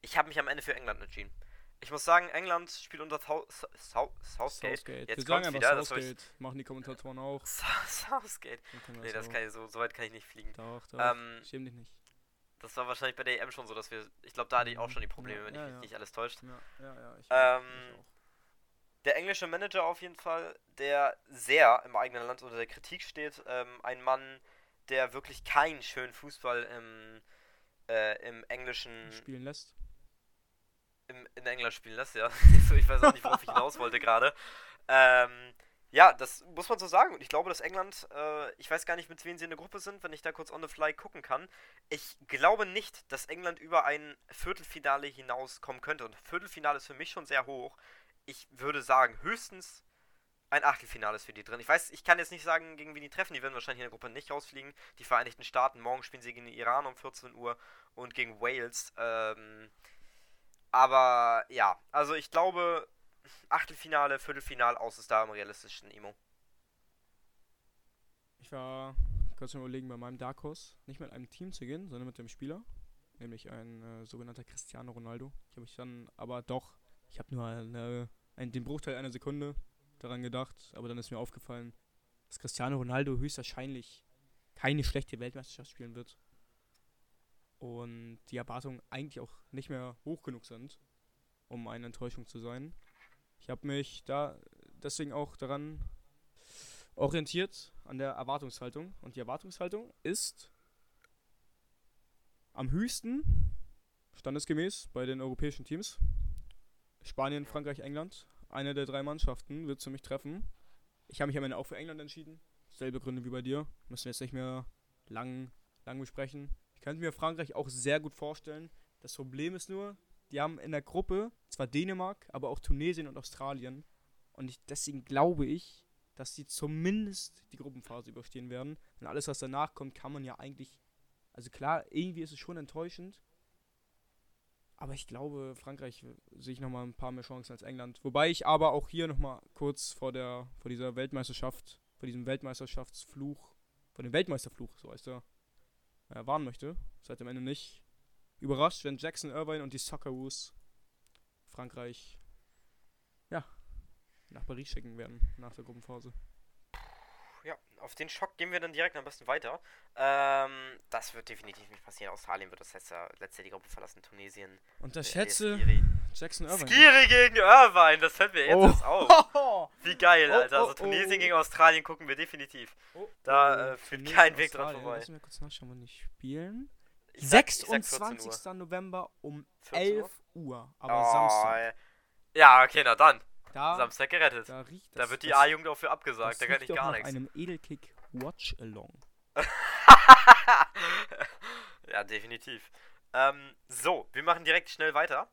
Ich habe mich am Ende für England entschieden. Ich muss sagen, England spielt unter Thou Southgate. Southgate. Jetzt Wir sagen einfach wieder, Southgate. Machen die Kommentatoren auch. Southgate. Nee, das so- kann ich, so, so weit kann ich nicht fliegen. Doch, doch. Ähm, Schäm dich nicht. Das war wahrscheinlich bei der EM schon so, dass wir. Ich glaube, da hatte ich auch schon die Probleme, Ja, wenn ja, ich mich ja. nicht alles täuscht. Ja, ja, ja. Ich, Ähm, ich auch. Der englische Manager auf jeden Fall, der sehr im eigenen Land unter der Kritik steht. Ähm, ein Mann, der wirklich keinen schönen Fußball im, äh, im englischen. Spielen lässt. Im, in England spielen lässt, ja. Ich weiß auch nicht, worauf ich hinaus wollte gerade. Ähm, ja, das muss man so sagen. Und ich glaube, dass England, äh, ich weiß gar nicht, mit wem sie in der Gruppe sind, wenn ich da kurz on the fly gucken kann. Ich glaube nicht, dass England über ein Viertelfinale hinauskommen könnte. Und Viertelfinale ist für mich schon sehr hoch. Ich würde sagen, höchstens ein Achtelfinale ist für die drin. Ich weiß, ich kann jetzt nicht sagen, gegen wen die treffen. Die werden wahrscheinlich in der Gruppe nicht rausfliegen. Die Vereinigten Staaten, morgen spielen sie gegen den Iran um 14 Uhr und gegen Wales. Ähm, aber ja, also ich glaube, Achtelfinale, Viertelfinale aus ist da am realistischen Imo. Ich war kurz mal überlegen, bei meinem Dark Horse nicht mit einem Team zu gehen, sondern mit dem Spieler. Nämlich ein äh, sogenannter Cristiano Ronaldo. Ich habe mich dann aber doch, ich habe nur eine, einen, den Bruchteil einer Sekunde daran gedacht, aber dann ist mir aufgefallen, dass Cristiano Ronaldo höchstwahrscheinlich keine schlechte Weltmeisterschaft spielen wird. Und die Erwartungen eigentlich auch nicht mehr hoch genug sind, um eine Enttäuschung zu sein. Ich habe mich da deswegen auch daran orientiert an der Erwartungshaltung. Und die Erwartungshaltung ist am höchsten, standesgemäß, bei den europäischen Teams. Spanien, Frankreich, England. Eine der drei Mannschaften wird für mich treffen. Ich habe mich am Ende auch für England entschieden. Selbe Gründe wie bei dir. Müssen wir jetzt nicht mehr lang, lang besprechen. Ich könnte mir Frankreich auch sehr gut vorstellen. Das Problem ist nur, die haben in der Gruppe zwar Dänemark, aber auch Tunesien und Australien. Und ich, deswegen glaube ich, dass sie zumindest die Gruppenphase überstehen werden. Und alles, was danach kommt, kann man ja eigentlich. Also klar, irgendwie ist es schon enttäuschend. Aber ich glaube, Frankreich äh, sehe ich nochmal ein paar mehr Chancen als England. Wobei ich aber auch hier nochmal kurz vor der, vor dieser Weltmeisterschaft, vor diesem Weltmeisterschaftsfluch, vor dem Weltmeisterfluch, so heißt er, äh, warnen möchte. Seid am Ende nicht überrascht, wenn Jackson Irvine und die Socceroos Frankreich, ja, nach Paris schicken werden, nach der Gruppenphase. Ja, auf den Schock gehen wir dann direkt am besten weiter. Ähm, das wird definitiv nicht passieren. Australien wird das letzte, letzte die Gruppe verlassen. Tunesien. Unterschätze äh. Jackson Irvine. Skiri gegen Irvine, das fällt mir jetzt Oh. auf. Wie geil, Oh, Alter. Also oh, Tunesien oh. gegen Australien gucken wir definitiv. Oh, Da, äh, führt Tunesien, kein Weg dran vorbei. Lass mich kurz nachschauen, wann die spielen. Ich sag- ich sag 14 26. Uhr. November um 14 Uhr? 11 Uhr. Aber Oh, Samstag. Ja, okay, na dann. Da, Samstag gerettet. da Da wird die A-Jugend auch für abgesagt. Da kann ich gar nichts. einem Edelkick Watch Along. ja, definitiv. Ähm, so, wir machen direkt schnell weiter.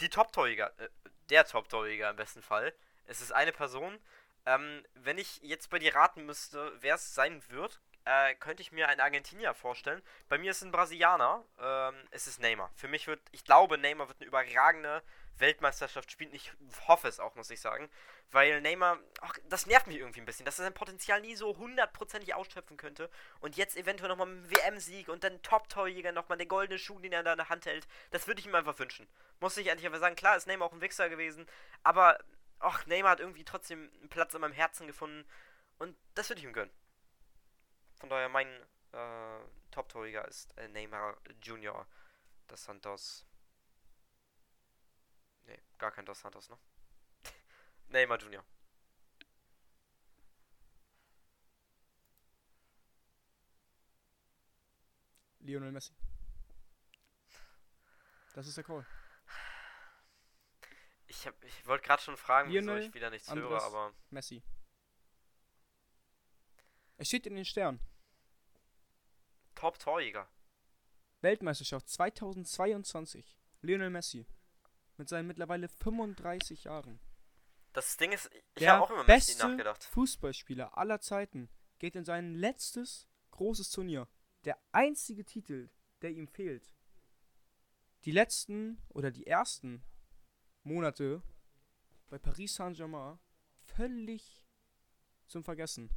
Die Top-Torjäger, äh, der Top-Torjäger im besten Fall. Es ist eine Person. Ähm, wenn ich jetzt bei dir raten müsste, wer es sein wird, äh, könnte ich mir einen Argentinier vorstellen. Bei mir ist es ein Brasilianer. Ähm, es ist Neymar. Für mich wird, ich glaube, Neymar wird eine überragende Weltmeisterschaft spielen. Ich hoffe es auch, muss ich sagen. Weil Neymar, ach, das nervt mich irgendwie ein bisschen, dass er sein Potenzial nie so hundertprozentig ausschöpfen könnte. Und jetzt eventuell nochmal mit einem WM-Sieg und dann Top-Torjäger nochmal der goldene Schuh, den er da in der Hand hält. Das würde ich ihm einfach wünschen. Muss ich ehrlich aber sagen, klar ist Neymar auch ein Wichser gewesen, aber ach, Neymar hat irgendwie trotzdem einen Platz in meinem Herzen gefunden. Und das würde ich ihm gönnen. Von daher, mein äh, Top-Torjäger ist äh, Neymar Junior dos Santos. Nee, gar kein Dos Santos, ne? Neymar Junior. Lionel Messi. Das ist der Call. Ich, hab- ich wollte gerade schon fragen, wieso Lionel ich wieder nichts Andres. höre, aber Messi. Es steht in den Sternen. Top-Torjäger. Weltmeisterschaft 2022. Lionel Messi. Mit seinen mittlerweile 35 Jahren. Das Ding ist, ich habe auch immer Messi beste nachgedacht. Fußballspieler aller Zeiten geht in sein letztes großes Turnier. Der einzige Titel, der ihm fehlt. Die letzten oder die ersten Monate bei Paris Saint-Germain völlig zum Vergessen.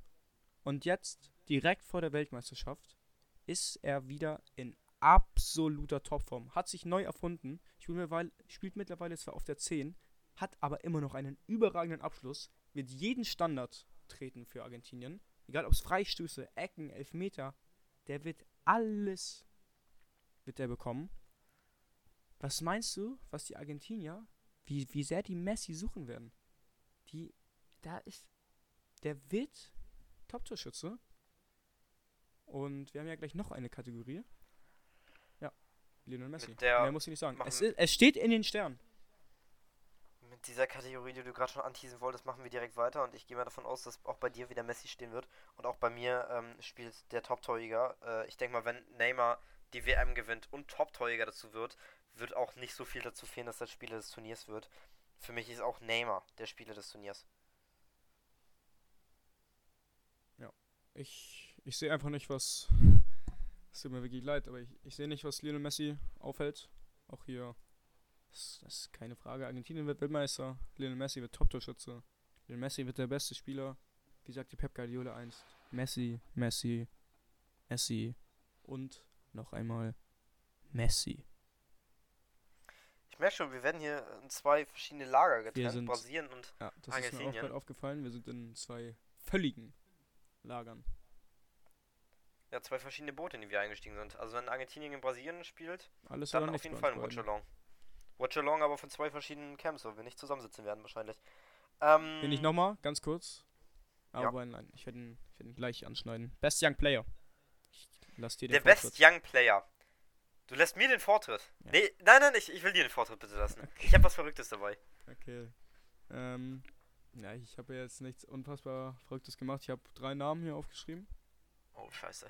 Und jetzt, direkt vor der Weltmeisterschaft, ist er wieder in absoluter Topform. Hat sich neu erfunden. Spielt mittlerweile, zwar auf der 10, hat aber immer noch einen überragenden Abschluss. Wird jeden Standard treten für Argentinien. Egal ob es Freistöße, Ecken, Elfmeter. Der wird alles wird der bekommen. Was meinst du, was die Argentinier, wie, wie sehr die Messi suchen werden? Die, da ist, der wird Top-Torschütze. Und wir haben ja gleich noch eine Kategorie. Ja, Lionel Messi. Mehr muss ich nicht sagen. Es, es steht in den Sternen. Mit dieser Kategorie, die du gerade schon anteasen wolltest, machen wir direkt weiter. Und ich gehe mal davon aus, dass auch bei dir wieder Messi stehen wird. Und auch bei mir ähm, spielt der Top-Torjäger. Äh, ich denke mal, wenn Neymar die WM gewinnt und Top-Torjäger dazu wird, wird auch nicht so viel dazu fehlen, dass das Spieler des Turniers wird. Für mich ist auch Neymar der Spieler des Turniers. Ja, ich, ich sehe einfach nicht, was. Es tut mir wirklich leid, aber ich, ich sehe nicht, was Lionel Messi aufhält. Auch hier. Das, das ist keine Frage. Argentinien wird Weltmeister. Lionel Messi wird Top-Torschütze. Lionel Messi wird der beste Spieler. Wie sagt die Pep Guardiola einst? Messi, Messi, Messi und noch einmal Messi. Ich merke schon, wir werden hier in zwei verschiedene Lager getrennt, sind, Brasilien und ja, das Argentinien. ist mir auch gerade aufgefallen, wir sind in zwei völligen Lagern. Ja, zwei verschiedene Boote, in die wir eingestiegen sind. Also wenn Argentinien in Brasilien spielt, Alles dann auf jeden Fall ein Watch-Along. Watch-Along aber von zwei verschiedenen Camps, wo wir nicht zusammensitzen werden wahrscheinlich. Ähm, Bin ich nochmal, ganz kurz. Aber ja. nein, ich werde ihn, werd ihn gleich anschneiden. Best Young Player. Lass dir den Der Vortritt. Best Young Player. Du lässt mir den Vortritt. Ja. Nee, nein, nein, ich, ich will dir den Vortritt bitte lassen. Okay. Ich habe was Verrücktes dabei. Okay. Ähm, ja, ich habe ja jetzt nichts unfassbar Verrücktes gemacht. Ich habe drei Namen hier aufgeschrieben. Oh, scheiße.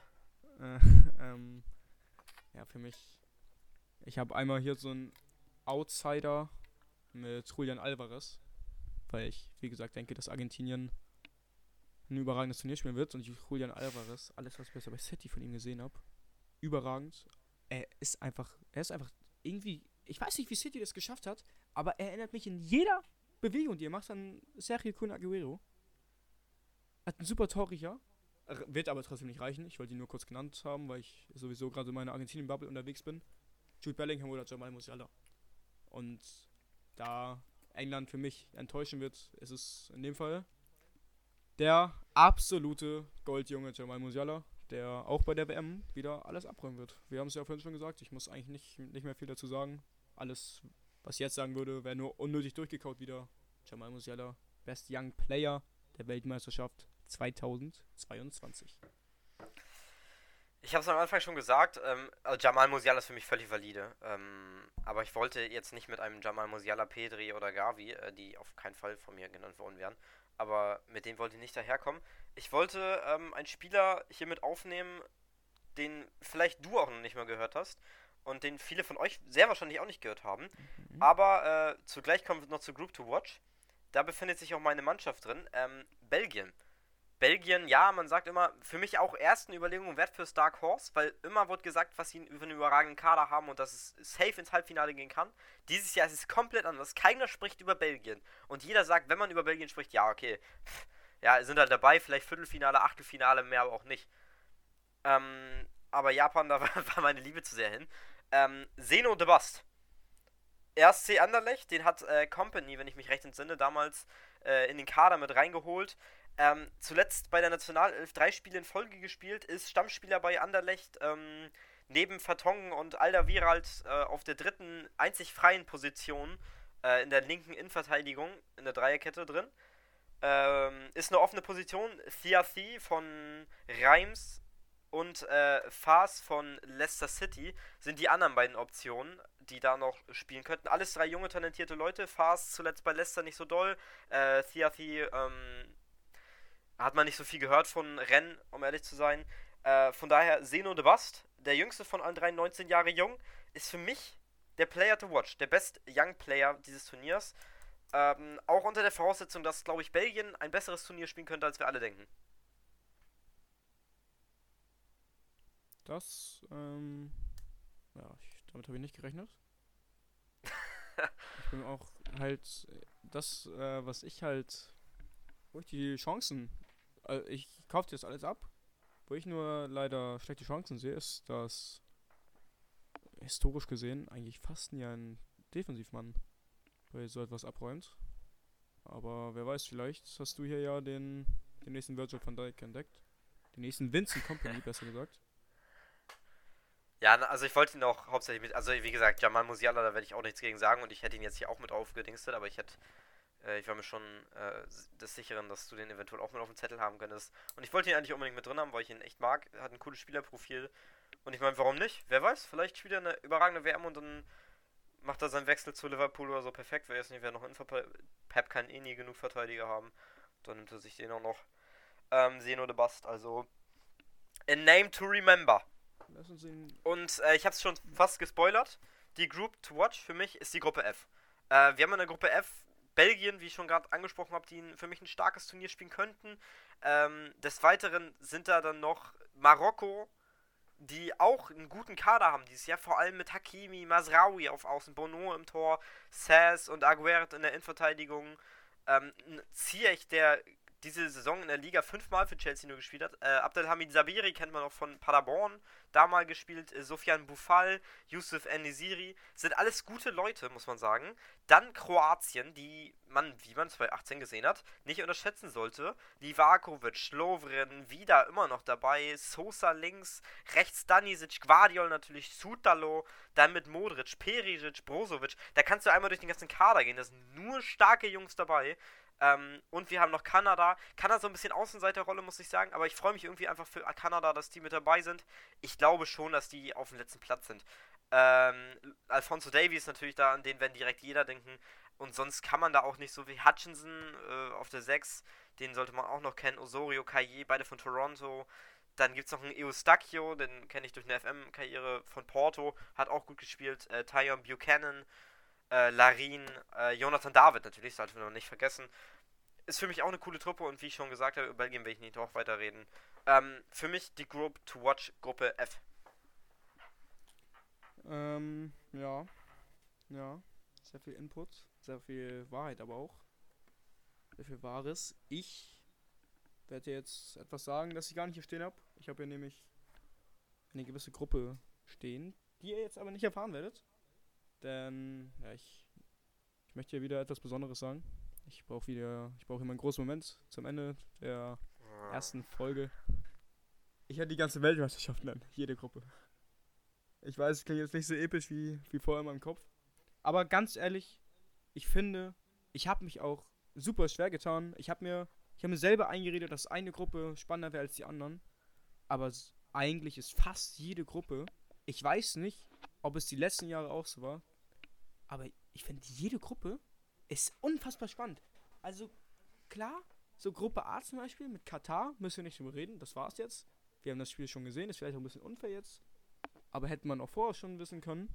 Äh, ähm, ja, für mich. Ich habe einmal hier so einen Outsider mit Julian Alvarez. Weil ich, wie gesagt, denke, dass Argentinien ein überragendes Turnier spielen wird. Und Julian Alvarez, alles, was ich bisher bei City von ihm gesehen habe, überragend. Er ist einfach, er ist einfach irgendwie, ich weiß nicht, wie City das geschafft hat, aber er erinnert mich in jeder Bewegung, die er macht, an Sergio Kun Aguero. Hat einen super Torricher, wird aber trotzdem nicht reichen. Ich wollte ihn nur kurz genannt haben, weil ich sowieso gerade in meiner Argentinien-Bubble unterwegs bin. Jude Bellingham oder Jamal Musiala. Und da England für mich enttäuschen wird, ist es in dem Fall der absolute Goldjunge Jamal Musiala, der auch bei der WM wieder alles abräumen wird. Wir haben es ja vorhin schon gesagt, ich muss eigentlich nicht, nicht mehr viel dazu sagen. Alles, was ich jetzt sagen würde, wäre nur unnötig durchgekaut wieder. Jamal Musiala, Best Young Player der Weltmeisterschaft 2022. Ich habe es am Anfang schon gesagt, ähm, also Jamal Musiala ist für mich völlig valide. Ähm, aber ich wollte jetzt nicht mit einem Jamal Musiala, Pedri oder Gavi, äh, die auf keinen Fall von mir genannt worden wären, aber mit dem wollte ich nicht daherkommen. Ich wollte ähm, einen Spieler hier mit aufnehmen, den vielleicht du auch noch nicht mal gehört hast und den viele von euch sehr wahrscheinlich auch nicht gehört haben. Mhm. Aber äh, zugleich kommen wir noch zu Group to Watch. Da befindet sich auch meine Mannschaft drin, ähm, Belgien. Belgien, ja, man sagt immer, für mich auch erst eine Überlegung wert fürs Dark Horse, weil immer wird gesagt, was sie über einen überragenden Kader haben und dass es safe ins Halbfinale gehen kann. Dieses Jahr ist es komplett anders. Keiner spricht über Belgien. Und jeder sagt, wenn man über Belgien spricht, ja, okay, pff, ja, sind halt dabei, vielleicht Viertelfinale, Achtelfinale, mehr aber auch nicht. Ähm, aber Japan, da war meine Liebe zu sehr hin. Ähm, Zeno de Bast. RSC Anderlecht, den hat äh, Company, wenn ich mich recht entsinne, damals äh, in den Kader mit reingeholt. Ähm, zuletzt bei der Nationalelf drei Spiele in Folge gespielt, ist Stammspieler bei Anderlecht, ähm, neben Vertongen und Alda Wiralt äh, auf der dritten einzig freien Position äh, in der linken Innenverteidigung in der Dreierkette drin. Ähm, ist eine offene Position. Thiathi von Reims und äh, Fas von Leicester City sind die anderen beiden Optionen, die da noch spielen könnten. Alles drei junge, talentierte Leute. Fas zuletzt bei Leicester nicht so doll. Äh, Thiathi ähm, hat man nicht so viel gehört von Rennen, um ehrlich zu sein. Äh, von daher, Zeno de Bast, der jüngste von allen drei, 19 Jahre jung, ist für mich der Player to watch, der Best Young Player dieses Turniers. Ähm, auch unter der Voraussetzung, dass, glaube ich, Belgien ein besseres Turnier spielen könnte, als wir alle denken. Das, ähm, ja, ich, damit habe ich nicht gerechnet. ich bin auch halt, das, äh, was ich halt, wo ich die Chancen also ich kaufe das alles ab. Wo ich nur leider schlechte Chancen sehe, ist, dass historisch gesehen eigentlich fast nie ein Defensivmann bei so etwas abräumt. Aber wer weiß, vielleicht hast du hier ja den, den nächsten Virgil van Dijk entdeckt. Den nächsten Vincent Company, besser gesagt. Ja, also ich wollte ihn auch hauptsächlich mit, also wie gesagt, Jamal Musiala, da werde ich auch nichts gegen sagen und ich hätte ihn jetzt hier auch mit aufgedingstet, aber ich hätte, äh, ich war mir schon äh, des Sicheren, dass du den eventuell auch mit auf dem Zettel haben könntest. Und ich wollte ihn eigentlich unbedingt mit drin haben, weil ich ihn echt mag. Hat ein cooles Spielerprofil. Und ich meine, warum nicht? Wer weiß, vielleicht spielt er eine überragende WM und dann macht er seinen Wechsel zu Liverpool oder so perfekt. Wer jetzt nicht, wer noch in Pep kann eh nie genug Verteidiger haben. Dann nimmt er sich den auch noch. Ähm, Seno de Bast, also a name to remember. Lass uns ihn. Und äh, ich habe es schon fast gespoilert. Die Group to watch für mich ist die Gruppe F. Äh, wir haben in der Gruppe F Belgien, wie ich schon gerade angesprochen habe, die für mich ein starkes Turnier spielen könnten. Ähm, des Weiteren sind da dann noch Marokko, die auch einen guten Kader haben dieses Jahr, vor allem mit Hakimi, Masraoui auf Außen, Bono im Tor, Sass und Aguert in der Innenverteidigung. Ähm, Ziyech, der diese Saison in der Liga fünfmal für Chelsea nur gespielt hat. Äh, Abdelhamid Sabiri kennt man auch von Paderborn, da mal gespielt. Äh, Sofian Bufal, Yusuf Enesiri, sind alles gute Leute, muss man sagen. Dann Kroatien, die man, wie man 2018 gesehen hat, nicht unterschätzen sollte. Livakovic, Lovren, wieder immer noch dabei. Sosa links, rechts Danisic, Guardiol natürlich, Sutalo, dann mit Modric, Perisic, Brozovic. Da kannst du einmal durch den ganzen Kader gehen. Da sind nur starke Jungs dabei. Ähm, und wir haben noch Kanada. Kanada so ein bisschen Außenseiterrolle, muss ich sagen. Aber ich freue mich irgendwie einfach für Kanada, dass die mit dabei sind. Ich glaube schon, dass die auf dem letzten Platz sind. Ähm, Alfonso Davies natürlich da, an den werden direkt jeder denken. Und sonst kann man da auch nicht so wie Hutchinson äh, auf der 6. Den sollte man auch noch kennen. Osorio, Kaye, beide von Toronto. Dann gibt es noch einen Eustachio, den kenne ich durch eine FM-Karriere von Porto. Hat auch gut gespielt. Äh, Tyon Buchanan äh, Larin, äh, Jonathan David natürlich, sollte man noch nicht vergessen. Ist für mich auch eine coole Truppe und wie ich schon gesagt habe, über Belgien will ich nicht noch weiter reden. Ähm, für mich die Group to Watch Gruppe F. Ähm, ja. Ja. Sehr viel Input, sehr viel Wahrheit aber auch. Sehr viel Wahres. Ich werde jetzt etwas sagen, das ich gar nicht hier stehen habe. Ich habe hier nämlich eine gewisse Gruppe stehen, die ihr jetzt aber nicht erfahren werdet. Denn, ja, ich, ich möchte hier wieder etwas Besonderes sagen. Ich brauche wieder, ich brauche immer einen großen Moment zum Ende der ersten Folge. Ich hätte die ganze Weltmeisterschaft nennen, jede Gruppe. Ich weiß, es klingt jetzt nicht so episch wie, wie vorher in meinem Kopf. Aber ganz ehrlich, ich finde, ich habe mich auch super schwer getan. Ich habe mir, ich habe mir selber eingeredet, dass eine Gruppe spannender wäre als die anderen. Aber eigentlich ist fast jede Gruppe. Ich weiß nicht, ob es die letzten Jahre auch so war. Aber ich finde, jede Gruppe ist unfassbar spannend. Also, klar, so Gruppe A zum Beispiel mit Katar, müssen wir nicht drüber reden, das war's jetzt. Wir haben das Spiel schon gesehen, ist vielleicht auch ein bisschen unfair jetzt. Aber hätte man auch vorher schon wissen können.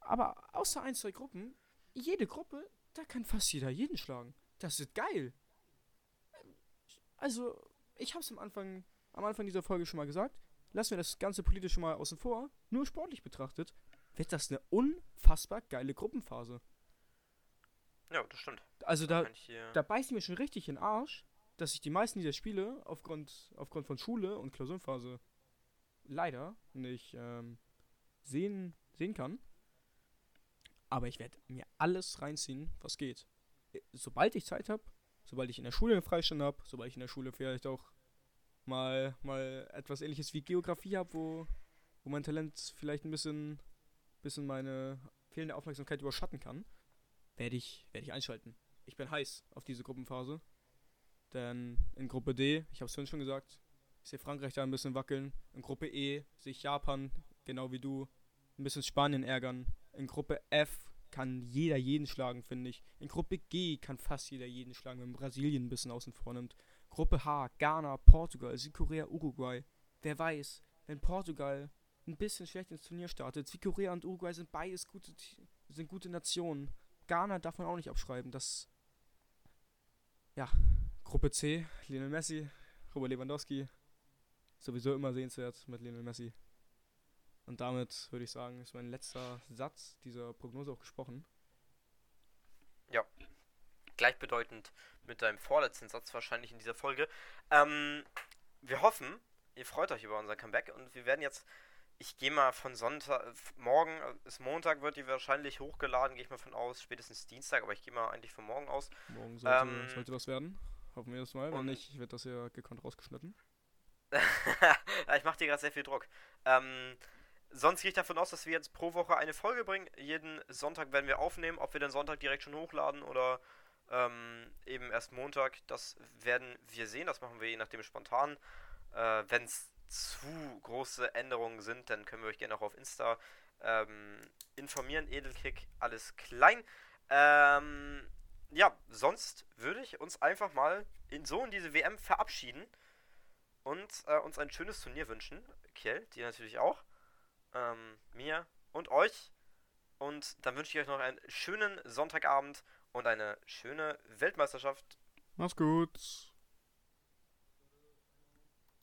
Aber außer ein, zwei Gruppen, jede Gruppe, da kann fast jeder jeden schlagen. Das ist geil. Also, ich hab's am Anfang, am Anfang dieser Folge schon mal gesagt lassen wir das ganze politische mal außen vor, nur sportlich betrachtet, wird das eine unfassbar geile Gruppenphase. Ja, das stimmt. Also da, da beißt mir schon richtig in den Arsch, dass ich die meisten dieser Spiele aufgrund, aufgrund von Schule und Klausurenphase leider nicht ähm, sehen, sehen kann. Aber ich werde mir alles reinziehen, was geht. Sobald ich Zeit habe, sobald ich in der Schule einen Freistand habe, sobald ich in der Schule vielleicht auch mal, mal etwas ähnliches wie Geografie habe, wo, wo mein Talent vielleicht ein bisschen, bisschen meine fehlende Aufmerksamkeit überschatten kann, werde ich, werd ich einschalten. Ich bin heiß auf diese Gruppenphase. Denn in Gruppe D, ich habe es vorhin schon gesagt, ich sehe Frankreich da ein bisschen wackeln. In Gruppe E sehe ich Japan, genau wie du, ein bisschen Spanien ärgern. In Gruppe F kann jeder jeden schlagen, finde ich. In Gruppe G kann fast jeder jeden schlagen, wenn Brasilien ein bisschen außen vor nimmt. Gruppe H, Ghana, Portugal, Südkorea, Uruguay. Wer weiß, wenn Portugal ein bisschen schlecht ins Turnier startet, Südkorea und Uruguay sind beides gute, sind gute Nationen. Ghana darf man auch nicht abschreiben. Das. Ja, Gruppe C, Lionel Messi, Robert Lewandowski. Sowieso immer sehenswert mit Lionel Messi. Und damit würde ich sagen, ist mein letzter Satz dieser Prognose auch gesprochen. Ja, gleichbedeutend mit deinem vorletzten Satz wahrscheinlich in dieser Folge. Ähm, wir hoffen, ihr freut euch über unser Comeback und wir werden jetzt ich gehe mal von Sonntag, morgen äh, ist Montag, wird die wahrscheinlich hochgeladen, gehe ich mal von aus, spätestens Dienstag, aber ich gehe mal eigentlich von morgen aus. Morgen sollte, Ähm, sollte was werden. Hoffen wir das mal. Wenn und- nicht, wird das ja gekonnt rausgeschnitten. Ich mache dir gerade sehr viel Druck. Ähm, sonst gehe ich davon aus, dass wir jetzt pro Woche eine Folge bringen. Jeden Sonntag werden wir aufnehmen. Ob wir den Sonntag direkt schon hochladen oder ähm, eben erst Montag, das werden wir sehen. Das machen wir je nachdem spontan. Äh, Wenn es zu große Änderungen sind, dann können wir euch gerne auch auf Insta ähm, informieren. Edelkick, alles klein. Ähm, ja, sonst würde ich uns einfach mal in so in diese WM verabschieden und äh, uns ein schönes Turnier wünschen. Kiel, dir natürlich auch. Ähm, mir und euch. Und dann wünsche ich euch noch einen schönen Sonntagabend und eine schöne Weltmeisterschaft. Mach's gut.